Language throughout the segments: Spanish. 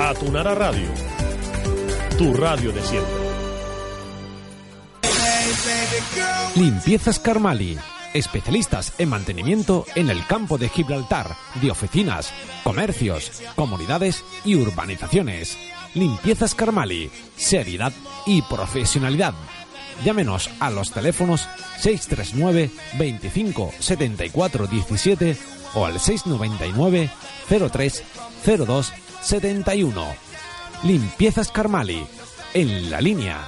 Atunara Radio, tu radio de siempre. Limpiezas Carmali, especialistas en mantenimiento en el campo de Gibraltar, de oficinas, comercios, comunidades y urbanizaciones. Limpiezas Carmali, seriedad y profesionalidad. Llámenos a los teléfonos 639 25 74 17 o al 699 03 02 71. Limpiezas Carmali, en la línea.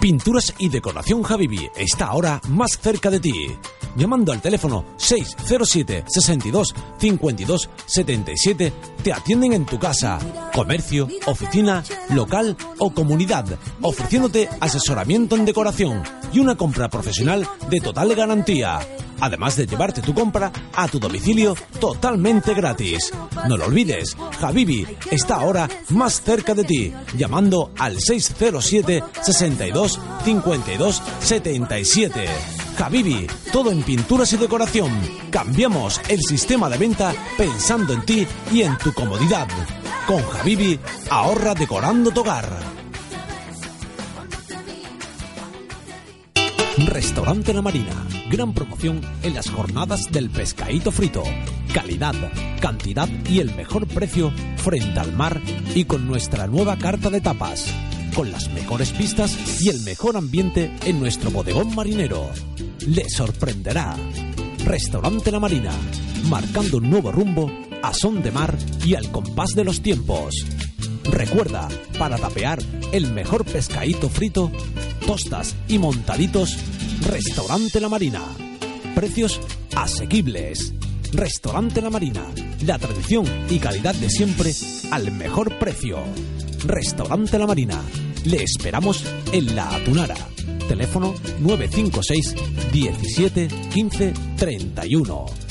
Pinturas y decoración Javibi está ahora más cerca de ti. Llamando al teléfono 607 62 52 77 te atienden en tu casa, comercio, oficina, local o comunidad, ofreciéndote asesoramiento en decoración y una compra profesional de total garantía. Además de llevarte tu compra a tu domicilio totalmente gratis. No lo olvides, Habibi está ahora más cerca de ti, llamando al 607 62 52 77. Habibi, todo en pinturas y decoración. Cambiamos el sistema de venta pensando en ti y en tu comodidad. Con Habibi, ahorra decorando tu hogar. Restaurante La Marina. Gran promoción en las jornadas del pescadito frito. Calidad, cantidad y el mejor precio frente al mar y con nuestra nueva carta de tapas. Con las mejores pistas y el mejor ambiente en nuestro bodegón marinero. Le sorprenderá. Restaurante La Marina. Marcando un nuevo rumbo a son de mar y al compás de los tiempos. Recuerda, para tapear el mejor pescadito frito, tostas y montaditos, Restaurante La Marina. Precios asequibles. Restaurante La Marina. La tradición y calidad de siempre al mejor precio. Restaurante La Marina. Le esperamos en La Atunara. Teléfono 956 17 15 31.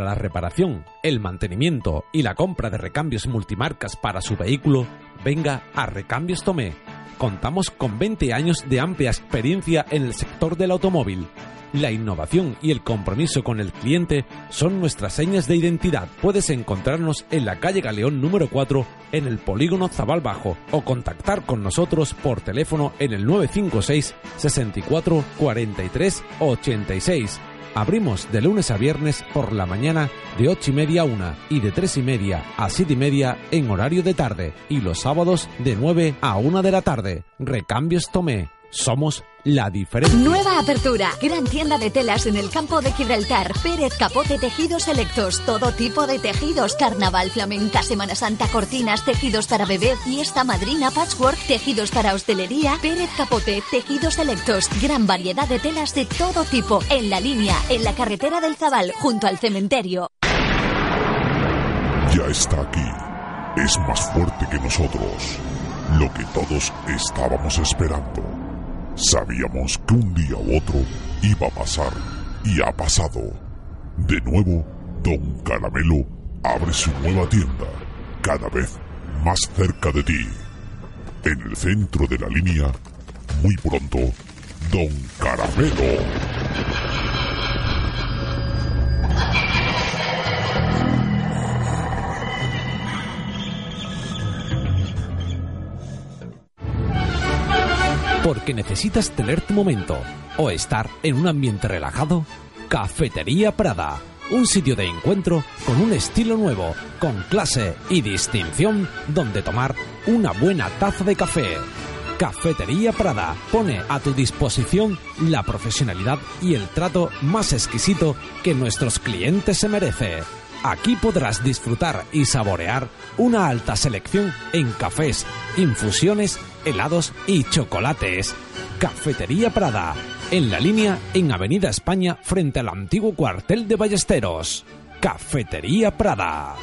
Para la reparación, el mantenimiento y la compra de recambios multimarcas para su vehículo, venga a Recambios Tomé. Contamos con 20 años de amplia experiencia en el sector del automóvil. La innovación y el compromiso con el cliente son nuestras señas de identidad. Puedes encontrarnos en la calle Galeón número 4 en el polígono Zabal Bajo o contactar con nosotros por teléfono en el 956 64 43 86 Abrimos de lunes a viernes por la mañana de 8 y media a 1 y de 3 y media a 7 y media en horario de tarde y los sábados de 9 a 1 de la tarde. Recambios Tomé. Somos la diferencia. Nueva apertura. Gran tienda de telas en el campo de Gibraltar. Pérez Capote Tejidos Selectos. Todo tipo de tejidos. Carnaval, flamenca, Semana Santa, cortinas, tejidos para bebé, fiesta, madrina, patchwork, tejidos para hostelería. Pérez Capote Tejidos Selectos. Gran variedad de telas de todo tipo. En la línea, en la carretera del Zabal, junto al cementerio. Ya está aquí. Es más fuerte que nosotros. Lo que todos estábamos esperando. Sabíamos que un día u otro iba a pasar y ha pasado. De nuevo, Don Caramelo abre su nueva tienda, cada vez más cerca de ti. En el centro de la línea, muy pronto, Don Caramelo. Porque necesitas tener tu momento o estar en un ambiente relajado. Cafetería Prada, un sitio de encuentro con un estilo nuevo, con clase y distinción, donde tomar una buena taza de café. Cafetería Prada pone a tu disposición la profesionalidad y el trato más exquisito que nuestros clientes se merece. Aquí podrás disfrutar y saborear una alta selección en cafés, infusiones, helados y chocolates. Cafetería Prada, en la línea en Avenida España frente al antiguo cuartel de Ballesteros. Cafetería Prada.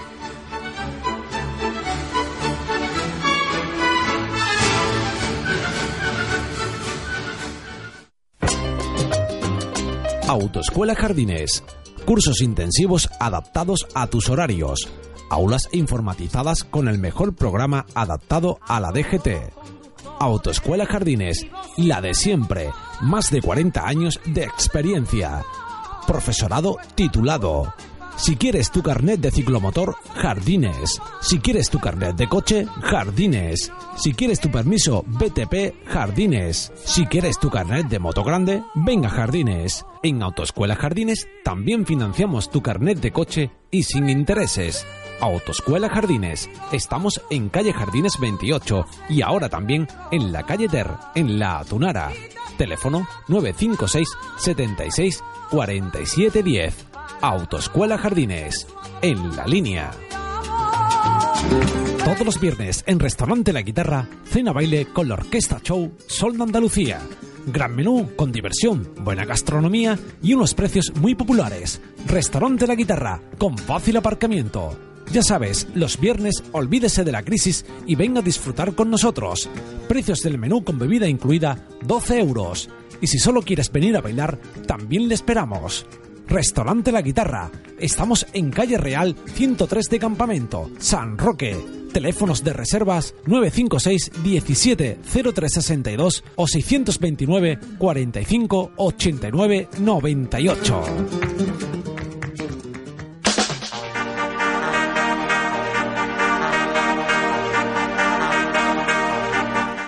Autoescuela Jardines. Cursos intensivos adaptados a tus horarios. Aulas informatizadas con el mejor programa adaptado a la DGT. Autoescuela Jardines, la de siempre, más de 40 años de experiencia. Profesorado titulado. Si quieres tu carnet de ciclomotor, Jardines. Si quieres tu carnet de coche, Jardines. Si quieres tu permiso BTP, Jardines. Si quieres tu carnet de moto grande, venga Jardines. En Autoescuela Jardines también financiamos tu carnet de coche y sin intereses. Autoescuela Jardines. Estamos en calle Jardines 28 y ahora también en la calle Ter, en La Atunara. Teléfono 956 76 4710. Autoescuela Jardines. En la línea. Todos los viernes en Restaurante La Guitarra, cena baile con la Orquesta Show Sol de Andalucía. Gran menú con diversión, buena gastronomía y unos precios muy populares. Restaurante La Guitarra, con fácil aparcamiento. Ya sabes, los viernes olvídese de la crisis y venga a disfrutar con nosotros. Precios del menú con bebida incluida 12 euros. Y si solo quieres venir a bailar, también le esperamos. Restaurante La Guitarra. Estamos en Calle Real 103 de Campamento, San Roque. Teléfonos de reservas 956 17 0362 o 629 45 89 98.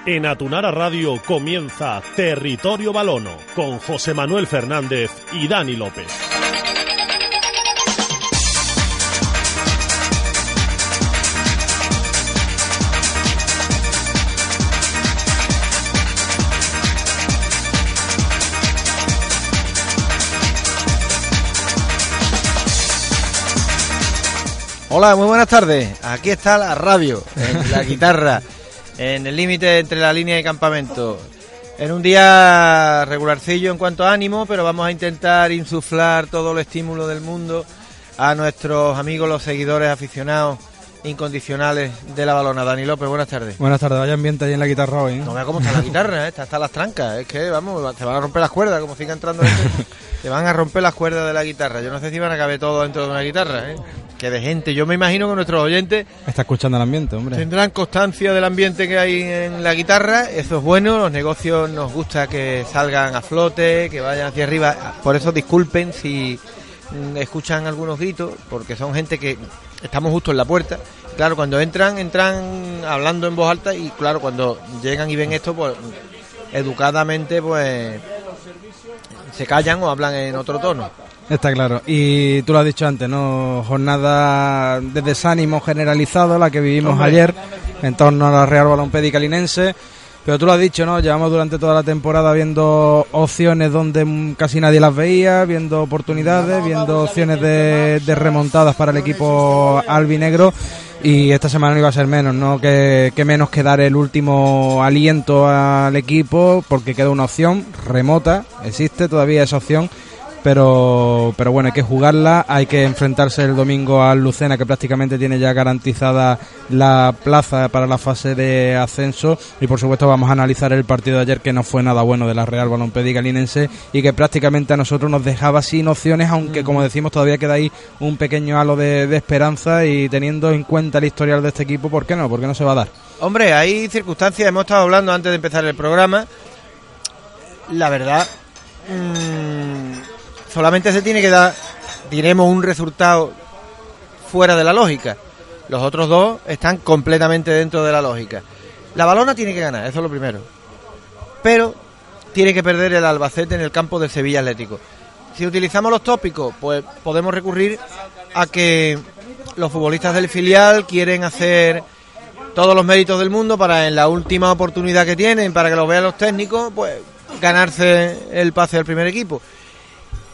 En Atunara Radio comienza Territorio Balono con José Manuel Fernández y Dani López. Hola, muy buenas tardes. Aquí está la radio, en la guitarra, en el límite entre la línea de campamento. En un día regularcillo en cuanto a ánimo, pero vamos a intentar insuflar todo el estímulo del mundo a nuestros amigos, los seguidores aficionados incondicionales de la balona. Dani López, buenas tardes. Buenas tardes, vaya ambiente ahí en la guitarra hoy. ¿eh? No veas cómo está la guitarra, ¿eh? está hasta las trancas. Es que, vamos, te van a romper las cuerdas, como siga entrando. te van a romper las cuerdas de la guitarra. Yo no sé si van a caber todo dentro de una guitarra, ¿eh? Que de gente. Yo me imagino que nuestros oyentes Está escuchando el ambiente, hombre. tendrán constancia del ambiente que hay en la guitarra. Eso es bueno. Los negocios nos gusta que salgan a flote, que vayan hacia arriba. Por eso disculpen si mm, escuchan algunos gritos, porque son gente que estamos justo en la puerta. Claro, cuando entran, entran hablando en voz alta y claro, cuando llegan y ven esto, pues educadamente, pues se callan o hablan en otro tono. Está claro. Y tú lo has dicho antes, ¿no? Jornada de desánimo generalizado, la que vivimos Hombre. ayer en torno a la Real Balompédica Linense. Pero tú lo has dicho, ¿no? Llevamos durante toda la temporada viendo opciones donde casi nadie las veía, viendo oportunidades, viendo opciones de, de remontadas para el equipo albinegro. Y esta semana no iba a ser menos, ¿no? Que, que menos que dar el último aliento al equipo, porque queda una opción remota, existe todavía esa opción, pero, pero bueno, hay que jugarla, hay que enfrentarse el domingo al Lucena, que prácticamente tiene ya garantizada la plaza para la fase de ascenso, y por supuesto vamos a analizar el partido de ayer, que no fue nada bueno de la Real Balompédica Linense, y que prácticamente a nosotros nos dejaba sin opciones, aunque como decimos todavía queda ahí un pequeño halo de, esperanza, y teniendo en cuenta el historial de este equipo, ¿por qué no? ¿Por qué no se va a dar? Hombre, hay circunstancias, hemos estado hablando antes de empezar el programa. La verdad, mm, solamente se tiene que dar, diremos, un resultado fuera de la lógica. Los otros dos están completamente dentro de la lógica. La balona tiene que ganar, eso es lo primero. Pero tiene que perder el Albacete en el campo del Sevilla Atlético. Si utilizamos los tópicos, pues podemos recurrir a que los futbolistas del filial quieren hacer todos los méritos del mundo para en la última oportunidad que tienen, para que lo vean los técnicos, pues ganarse el pase al primer equipo.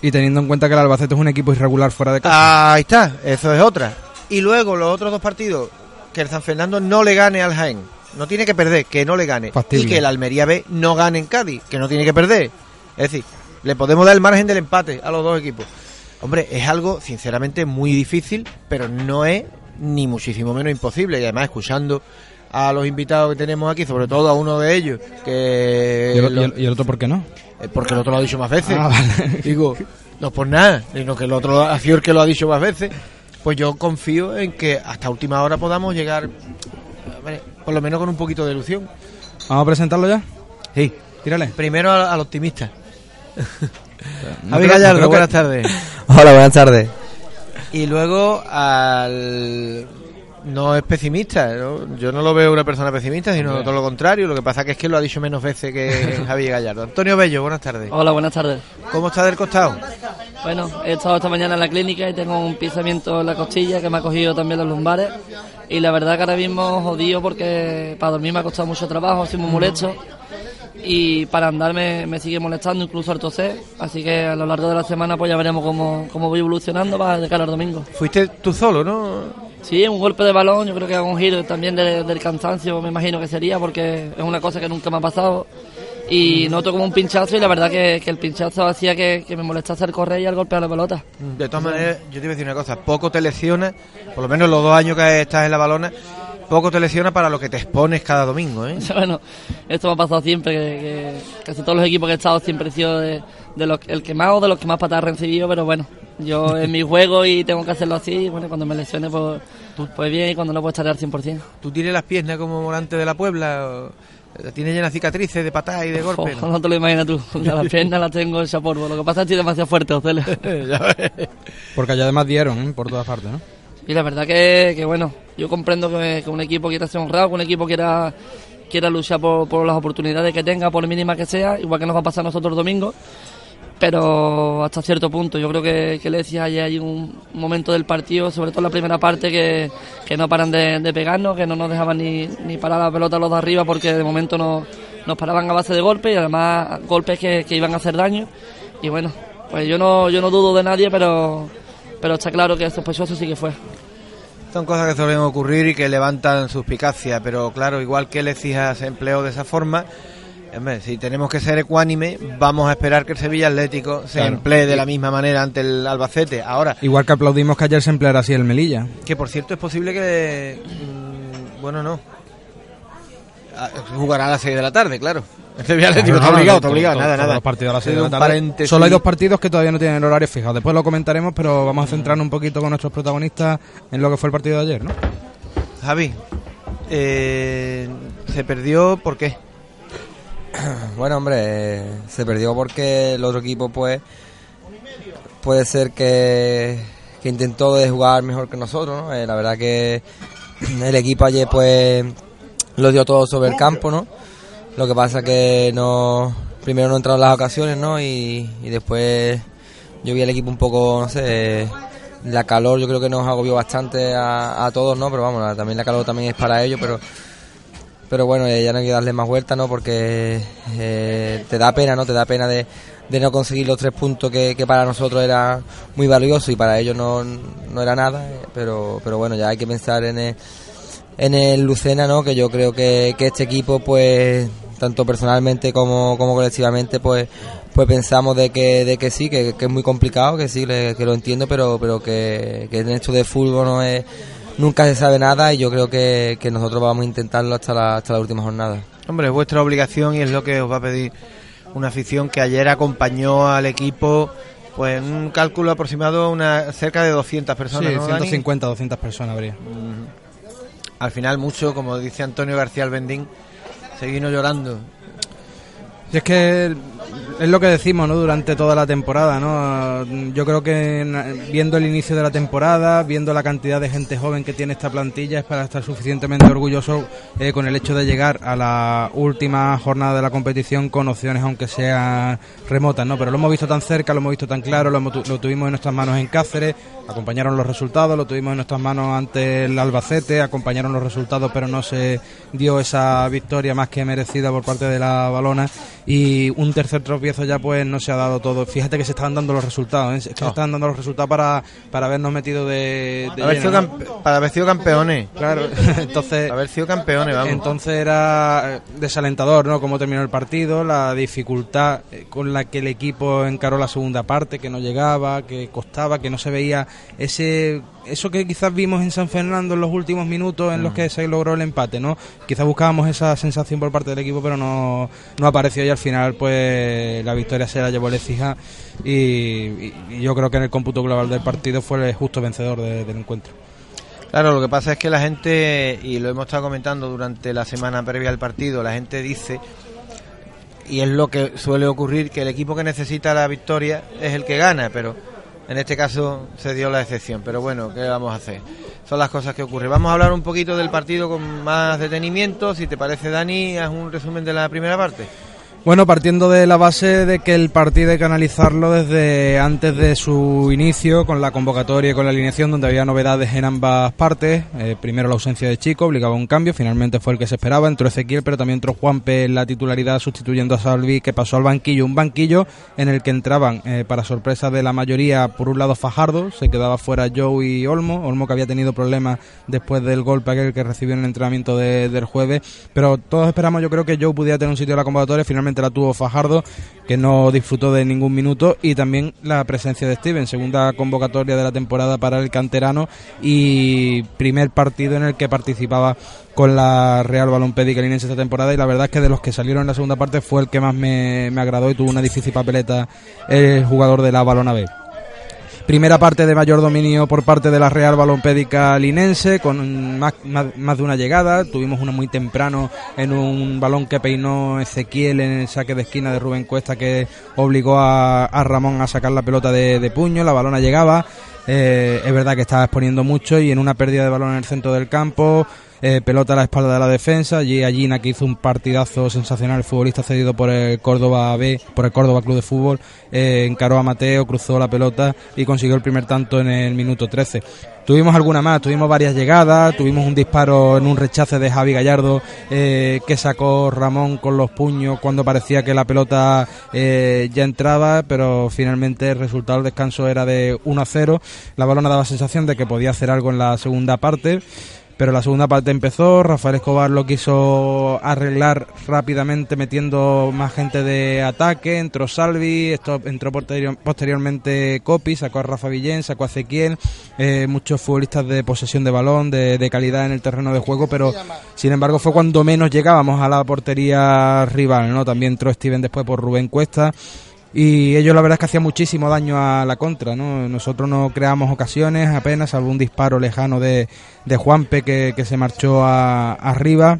Y teniendo en cuenta que el Albacete es un equipo irregular fuera de casa. Ahí está, eso es otra. Y luego los otros dos partidos, que el San Fernando no le gane al Jaén, no tiene que perder, que no le gane. Factible. Y que el Almería B no gane en Cádiz, que no tiene que perder. Es decir, le podemos dar el margen del empate a los dos equipos. Hombre, es algo sinceramente muy difícil, pero no es ni muchísimo menos imposible. Y además, escuchando a los invitados que tenemos aquí, sobre todo a uno de ellos, que... ¿Y el, lo- y el- y el otro por qué no? Eh, porque el otro lo ha dicho más veces. Ah, vale. Digo, no por nada, sino que el otro ha sido el que lo ha dicho más veces. Pues yo confío en que hasta última hora podamos llegar, por lo menos con un poquito de ilusión. ¿Vamos a presentarlo ya? Sí. Tírale. Primero al, al optimista. No Javi no Gallardo, que- buenas tardes. Hola, buenas tardes. Y luego al... No es pesimista, ¿no? yo no lo veo una persona pesimista, sino todo lo contrario. Lo que pasa que es que lo ha dicho menos veces que Javi Gallardo. Antonio Bello, buenas tardes. Hola, buenas tardes. ¿Cómo está del costado? Bueno, he estado esta mañana en la clínica y tengo un pisamiento en la costilla que me ha cogido también los lumbares. Y la verdad que ahora mismo jodido porque para dormir me ha costado mucho trabajo, soy muy molesto. Y para andar me, me sigue molestando, incluso al toser. Así que a lo largo de la semana pues ya veremos cómo, cómo voy evolucionando para de cara al domingo. Fuiste tú solo, ¿no? Sí, un golpe de balón, yo creo que es un giro también de- del cansancio, me imagino que sería, porque es una cosa que nunca me ha pasado. Y noto como un pinchazo y la verdad que, que el pinchazo hacía que, que me molestase el correr y el golpear la pelota. De todas maneras, yo te iba a decir una cosa, poco te lesiona, por lo menos los dos años que estás en la balona, poco te lesiona para lo que te expones cada domingo, ¿eh? Bueno, esto me ha pasado siempre, que, que casi todos los equipos que he estado siempre he sido de, de los, el que más o de los que más patadas he recibido, pero bueno, yo en mi juego y tengo que hacerlo así, y bueno, cuando me lesione pues, pues bien y cuando no pues estaré al 100%. ¿Tú tienes las piernas como volante de la Puebla? o- ¿La ¿Tienes llenas de cicatrices de patadas y de golpes? Ojo, no te lo imaginas tú, las piernas las tengo hecha polvo, lo que pasa es que estoy demasiado fuerte, ves. Porque allá además dieron ¿eh? por todas partes, ¿no? Y la verdad que, que bueno, yo comprendo que, que un equipo quiera ser honrado, que un equipo quiera, quiera luchar por, por las oportunidades que tenga, por mínima que sea, igual que nos va a pasar a nosotros el domingo, pero hasta cierto punto. Yo creo que, que le decía hay un momento del partido, sobre todo en la primera parte, que, que no paran de, de pegarnos, que no nos dejaban ni, ni parar la pelota los de arriba porque de momento no, nos paraban a base de golpes y además golpes que, iban a hacer daño. Y bueno, pues yo no, yo no dudo de nadie, pero, pero está claro que sospechoso sí que fue. Son cosas que suelen ocurrir y que levantan suspicacia, pero claro, igual que el Ecija se empleó de esa forma, hombre, si tenemos que ser ecuánime, vamos a esperar que el Sevilla Atlético se Claro. emplee de la misma manera ante el Albacete. Ahora, Igual que aplaudimos que ayer se empleara así el Melilla. que por cierto es posible que... mm, bueno, no. Ah, Jugará a las 6 de la tarde, claro. El Sevilla Atlético está obligado, está obligado, nada, nada. los partidos a las de la tarde. Solo hay dos partidos que todavía no tienen horario fijado. Después lo comentaremos, pero vamos a centrarnos un poquito con nuestros protagonistas en lo que fue el partido de ayer, ¿no? Javi, eh, se perdió, ¿por qué? Bueno, hombre, se perdió porque el otro equipo, pues, puede ser que, que intentó de jugar mejor que nosotros, ¿no? Eh, la verdad que el equipo ayer, pues, lo dio todo sobre el campo, ¿no? Lo que pasa que no, primero no entraron las ocasiones, ¿no? Y, y después yo vi al equipo un poco, no sé, la calor yo creo que nos agobió bastante a, todos, ¿no? Pero vamos, también la calor también es para ellos, pero pero bueno, ya no hay que darle más vueltas, ¿no? Porque eh, te da pena, ¿no? Te da pena de, no conseguir los tres puntos que, para nosotros era muy valioso y para ellos no, no era nada. eh, Pero, pero bueno, ya hay que pensar en el, en el Lucena, ¿no? Que yo creo que, que este equipo, pues, tanto personalmente como, como colectivamente, pues, pues pensamos de que, de que sí, que, que es muy complicado, que sí, le- que lo entiendo, pero, pero que, que en esto de fútbol no es, nunca se sabe nada y yo creo que, que nosotros vamos a intentarlo hasta la, hasta la última jornada. Hombre, es vuestra obligación y es lo que os va a pedir una afición que ayer acompañó al equipo, pues en un cálculo aproximado una cerca de 200 personas, sí, ¿no, Dani? 150, 200 personas habría. Al final mucho, como dice Antonio García Albendín, seguimos llorando. Y es que es lo que decimos ¿no? durante toda la temporada. ¿no? Yo creo que en- viendo el inicio de la temporada, viendo la cantidad de gente joven que tiene esta plantilla, es para estar suficientemente orgulloso eh, con el hecho de llegar a la última jornada de la competición con opciones, aunque sean remotas. ¿no? Pero lo hemos visto tan cerca, lo hemos visto tan claro, lo, lo tuvimos en nuestras manos en Cáceres, acompañaron los resultados, lo tuvimos en nuestras manos ante el Albacete, acompañaron los resultados, pero no se dio esa victoria más que merecida por parte de la balona y un tercer tropiezo tropiezos ya pues no se ha dado todo. Fíjate que se están dando los resultados, ¿eh? es que se Oh. están dando los resultados para, para habernos metido de, de Haber para haber sido campeones. Claro, entonces Haber sido campeones, vamos. entonces era eh, desalentador, ¿no? Cómo terminó el partido, la dificultad eh, con la que el equipo encaró la segunda parte, que no llegaba, que costaba, que no se veía ese eso que quizás vimos en San Fernando en los últimos minutos en los Mm. que se logró el empate, ¿no? Quizás buscábamos esa sensación por parte del equipo, pero no, no apareció y al final pues la victoria se la llevó el Ecija y, yo creo que en el cómputo global del partido fue el justo vencedor de- del encuentro. Claro, lo que pasa es que la gente, y lo hemos estado comentando durante la semana previa al partido, la gente dice, y es lo que suele ocurrir, que el equipo que necesita la victoria es el que gana, pero en este caso se dio la excepción. Pero bueno, ¿qué vamos a hacer? Son las cosas que ocurren. Vamos a hablar un poquito del partido con más detenimiento. Si te parece, Dani, haz un resumen de la primera parte. Bueno, partiendo de la base de que el partido hay que analizarlo desde antes de su inicio, con la convocatoria y con la alineación, donde había novedades en ambas partes. Eh, primero la ausencia de Chico, obligaba un cambio, finalmente fue el que se esperaba. Entró Ezequiel, pero también entró Juanpe en la titularidad, sustituyendo a Salvi, que pasó al banquillo. Un banquillo en el que entraban, eh, para sorpresa de la mayoría, por un lado Fajardo, se quedaba fuera Joe y Olmo. Olmo que había tenido problemas después del golpe aquel que recibió en el entrenamiento de- del jueves. Pero todos esperamos, yo creo que Joe pudiera tener un sitio en la convocatoria. Finalmente la tuvo Fajardo, que no disfrutó de ningún minuto. Y también la presencia de Steven, segunda convocatoria de la temporada para el canterano y primer partido en el que participaba con la Real Balompédica Linense esta temporada y la verdad es que de los que salieron en la segunda parte fue el que más me, me agradó y tuvo una difícil papeleta el jugador de la Balona B. Primera parte de mayor dominio por parte de la Real Balompédica Linense, con más, de una llegada. Tuvimos una muy temprano en un balón que peinó Ezequiel en el saque de esquina de Rubén Cuesta que obligó a, Ramón a sacar la pelota de, de puño. La balona llegaba. Eh, es verdad que estaba exponiendo mucho y en una pérdida de balón en el centro del campo. Eh, pelota a la espalda de la defensa. Allí Gina que hizo un partidazo sensacional, el futbolista cedido por el Córdoba B, por el Córdoba Club de Fútbol, eh, encaró a Mateo, cruzó la pelota y consiguió el primer tanto en el minuto 13. Tuvimos alguna más, tuvimos varias llegadas, tuvimos un disparo en un rechace de Javi Gallardo eh, que sacó Ramón con los puños cuando parecía que la pelota ya entraba, pero finalmente el resultado del descanso era de 1 a 0. La balona daba sensación de que podía hacer algo en la segunda parte. Pero la segunda parte empezó, Rafael Escobar lo quiso arreglar rápidamente metiendo más gente de ataque, entró Salvi, esto, entró posterior- posteriormente Copi, sacó a Rafa Villén, sacó a Ezequiel, eh, muchos futbolistas de posesión de balón, de, de calidad en el terreno de juego, pero sin embargo fue cuando menos llegábamos a la portería rival, ¿no? También entró Steven después por Rubén Cuesta. Y ellos la verdad es que hacían muchísimo daño a la contra, ¿no? Nosotros no creamos ocasiones apenas, salvo un disparo lejano de, de Juanpe que, que se marchó a- arriba.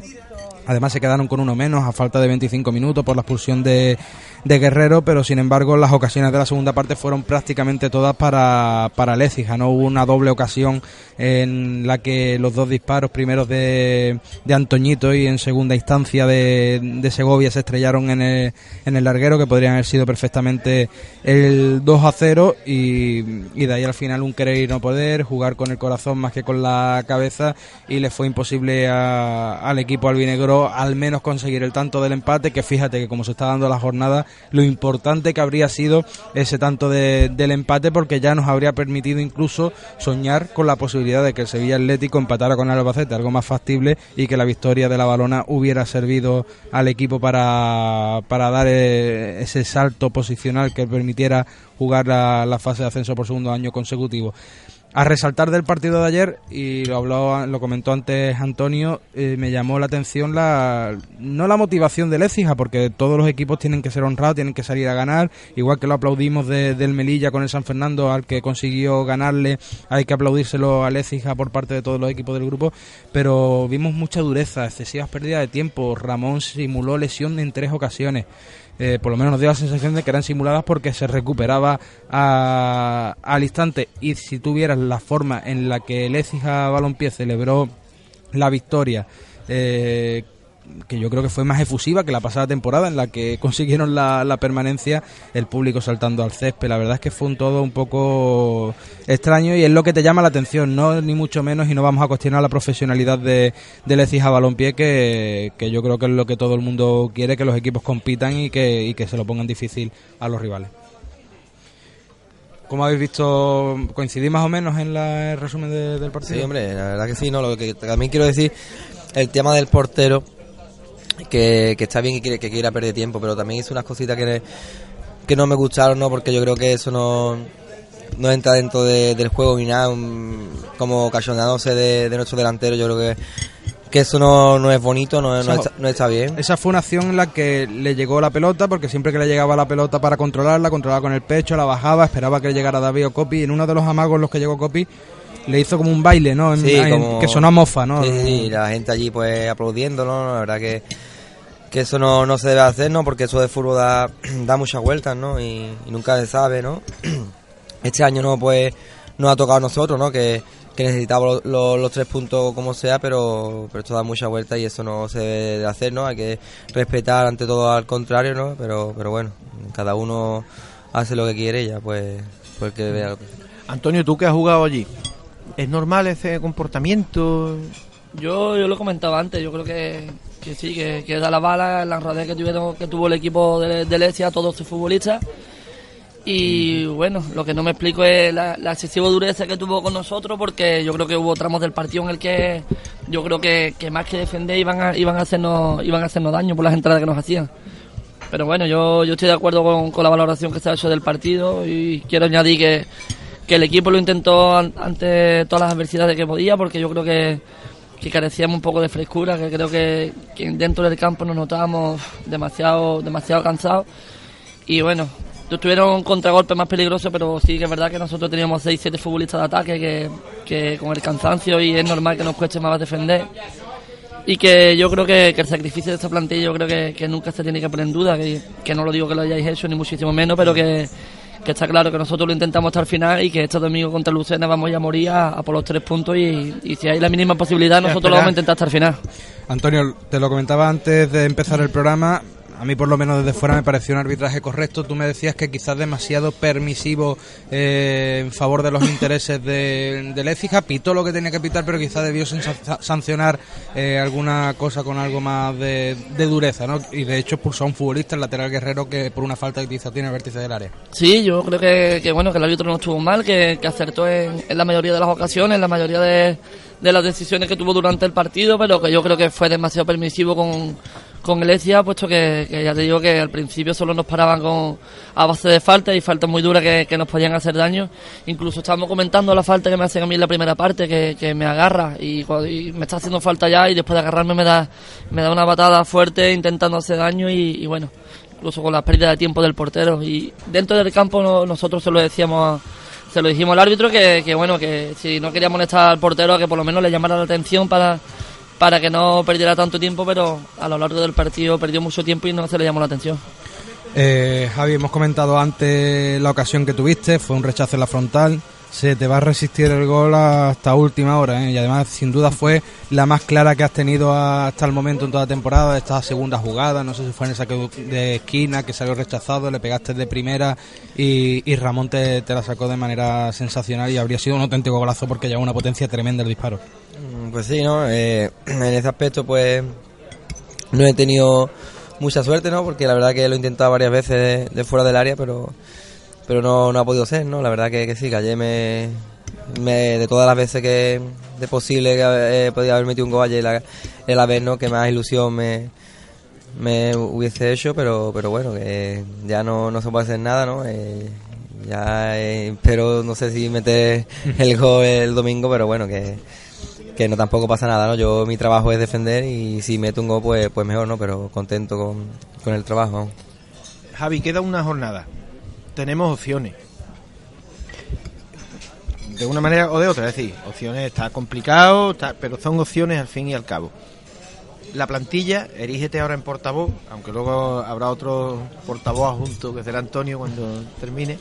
Además se quedaron con uno menos a falta de 25 minutos por la expulsión de, de Guerrero, pero sin embargo las ocasiones de la segunda parte fueron prácticamente todas para, para Lécija. No hubo una doble ocasión en la que los dos disparos, primeros de, de Antoñito y en segunda instancia de, de Segovia, se estrellaron en el, en el larguero, que podrían haber sido perfectamente el 2 a 0 y, y de ahí al final un querer y no poder, jugar con el corazón más que con la cabeza y le fue imposible a- al equipo albinegro al menos conseguir el tanto del empate, que fíjate que como se está dando la jornada, lo importante que habría sido ese tanto de- del empate porque ya nos habría permitido incluso soñar con la posibilidad de que el Sevilla Atlético empatara con el Albacete, algo más factible y que la victoria de la balona hubiera servido al equipo para, para dar eh, ese salto posicional que permitiera jugar la, la fase de ascenso por segundo año consecutivo. A resaltar del partido de ayer, y lo habló, lo comentó antes Antonio, eh, me llamó la atención la no la motivación del Écija, porque todos los equipos tienen que ser honrados, tienen que salir a ganar, igual que lo aplaudimos de- del Melilla con el San Fernando, al que consiguió ganarle, hay que aplaudírselo al Écija por parte de todos los equipos del grupo, pero vimos mucha dureza, excesivas pérdidas de tiempo, Ramón simuló lesión en tres ocasiones. Eh, por lo menos nos dio la sensación de que eran simuladas porque se recuperaba al instante. Y si tuvieras la forma en la que el Écija Balompié celebró la victoria, eh, que yo creo que fue más efusiva que la pasada temporada en la que consiguieron la, la permanencia el público saltando al césped. La verdad es que fue un todo un poco extraño y es lo que te llama la atención, no ni mucho menos y no vamos a cuestionar la profesionalidad de, de Lecija Balompié que, que yo creo que es lo que todo el mundo quiere, que los equipos compitan y que, y que se lo pongan difícil a los rivales. ¿Cómo habéis visto? ¿Coincidís más o menos en la, el resumen de- del partido? Sí, hombre, la verdad que sí, no, lo que también quiero decir, el tema del portero, que, que está bien que quiere, que quiera perder tiempo, pero también hizo unas cositas que, que no me gustaron, ¿no? Porque yo creo que eso no, no entra dentro de- del juego ni nada, un- como cachonándose de, de nuestro delantero, yo creo que, que eso no, no es bonito, no, no, está, no está bien. Esa fue una acción en la que le llegó la pelota, porque siempre que le llegaba la pelota para controlarla, controlaba con el pecho, la bajaba, esperaba que le llegara David o Copi. Y en uno de los amagos en los que llegó Copi, le hizo como un baile, ¿no? En- Sí, en- como- Que sonó mofa, ¿no? Sí, la gente allí pues aplaudiéndolo, ¿no? la verdad que, que eso no, no se debe hacer, ¿no? Porque eso de fútbol da, da muchas vueltas, ¿no? Y, y nunca se sabe, ¿no? Este año no, pues, nos ha tocado a nosotros, ¿no? Que, que necesitamos los, los- los tres puntos como sea, pero, pero esto da muchas vueltas y eso no se debe de hacer, ¿no? Hay que respetar ante todo al contrario, ¿no? Pero, pero bueno, cada uno hace lo que quiere y ya, pues, pues que vea lo que... Antonio, tú que has jugado allí, ¿es normal ese comportamiento? Yo, yo lo comentaba antes, yo creo que, que sí, que, que da la bala la rodea que, tuvieron, que tuvo el equipo de, de todos sus futbolistas. Y bueno, lo que no me explico es la, la excesiva dureza que tuvo con nosotros, porque yo creo que hubo tramos del partido en el que yo creo que, más que defender iban a, iban, a hacernos, iban a hacernos daño por las entradas que nos hacían. Pero bueno, yo, yo estoy de acuerdo con, con la valoración que se ha hecho del partido y quiero añadir que, que el equipo lo intentó an- ante todas las adversidades que podía, porque yo creo que, que carecíamos un poco de frescura, que creo que, dentro del campo nos notábamos demasiado, demasiado cansados. Y bueno, tuvieron contragolpes más peligrosos, pero sí que es verdad que nosotros teníamos 6-7 futbolistas de ataque que, con el cansancio y es normal que nos cueste más defender. Y que yo creo que, el sacrificio de esta plantilla yo creo que, nunca se tiene que poner en duda, que no lo digo que lo hayáis hecho ni muchísimo menos, pero que, que está claro que nosotros lo intentamos hasta el final y que este domingo contra Lucena vamos a morir a, a por los tres puntos y, y si hay la mínima posibilidad nosotros lo vamos a intentar hasta el final. Antonio, te lo comentaba antes de empezar el programa. A mí, por lo menos desde fuera, me pareció un arbitraje correcto. Tú me decías que quizás demasiado permisivo eh, en favor de los intereses de, de Lécija. Pitó lo que tenía que pitar, pero quizás debió sanc- sancionar eh, alguna cosa con algo más de, de dureza, ¿no? Y de hecho, expulsó a un futbolista, el lateral guerrero, que por una falta utilización en el vértice del área. Sí, yo creo que, que, bueno que el árbitro no estuvo mal, que, que acertó en, en la mayoría de las ocasiones, en la mayoría de, de las decisiones que tuvo durante el partido, pero que yo creo que fue demasiado permisivo con, con Elesia, puesto que, ya te digo que al principio solo nos paraban con a base de faltas y faltas muy duras que, nos podían hacer daño. Incluso estábamos comentando la falta que me hacen a mí en la primera parte, que, me agarra y, me está haciendo falta ya y después de agarrarme me da, me da una patada fuerte intentando hacer daño y, bueno, incluso con la pérdida de tiempo del portero. Y dentro del campo no- nosotros se lo decíamos se lo dijimos al árbitro que, que bueno, que si no quería molestar al portero que por lo menos le llamara la atención para, para que no perdiera tanto tiempo, pero a lo largo del partido perdió mucho tiempo y no se le llamó la atención. Eh, Javi, hemos comentado antes la ocasión que tuviste, fue un rechazo en la frontal. Se te va a resistir el gol hasta última hora, ¿eh? y además, sin duda, fue la más clara que has tenido hasta el momento en toda la temporada. Esta segunda jugada, no sé si fue en esa que- de esquina que salió rechazado, le pegaste de primera y, y Ramón te, te la sacó de manera sensacional y habría sido un auténtico golazo porque lleva una potencia tremenda el disparo. Mm, Pues sí, ¿no? Eh, en ese aspecto, pues no he tenido mucha suerte, ¿no? Porque la verdad que lo he intentado varias veces de fuera del área, pero pero no, no ha podido ser, ¿no? La verdad que, que sí, que ayer me, me- de todas las veces que de posible que he podido haber metido un gol ayer, la, la vez, ¿no? Que más ilusión me, me hubiese hecho, pero pero bueno, que ya no, no se puede hacer nada, ¿no? Eh, ya eh, espero, no sé si meter el gol el domingo, pero bueno, que que no tampoco pasa nada, ¿no? Yo mi trabajo es defender y si meto un gol pues, pues mejor, ¿no? Pero contento con, con el trabajo. Javi, queda una jornada. Tenemos opciones. De una manera o de otra, es decir, opciones está complicado, está- pero son opciones al fin y al cabo. La plantilla, erígete ahora en portavoz, aunque luego habrá otro portavoz adjunto que será Antonio cuando termine.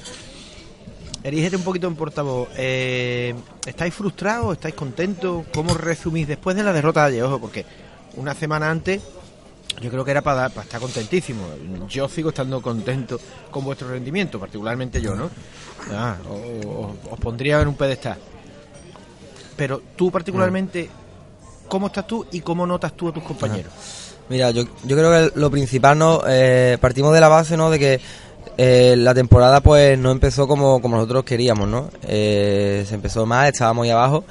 Erígete un poquito en portavoz. Eh, ¿Estáis frustrados? ¿Estáis contentos? ¿Cómo resumís después de la derrota de ayer? Ojo, porque una semana antes yo creo que era para, para estar contentísimo. Yo sigo estando contento con vuestro rendimiento, particularmente yo, ¿no? Ah, os pondría en un pedestal. Pero tú particularmente, ¿cómo estás tú y cómo notas tú a tus compañeros? Mira, yo, yo creo que lo principal, ¿no? Eh, partimos de la base, ¿no? De que eh, la temporada pues no empezó como, como nosotros queríamos, ¿no? Eh, se empezó mal, estábamos ahí abajo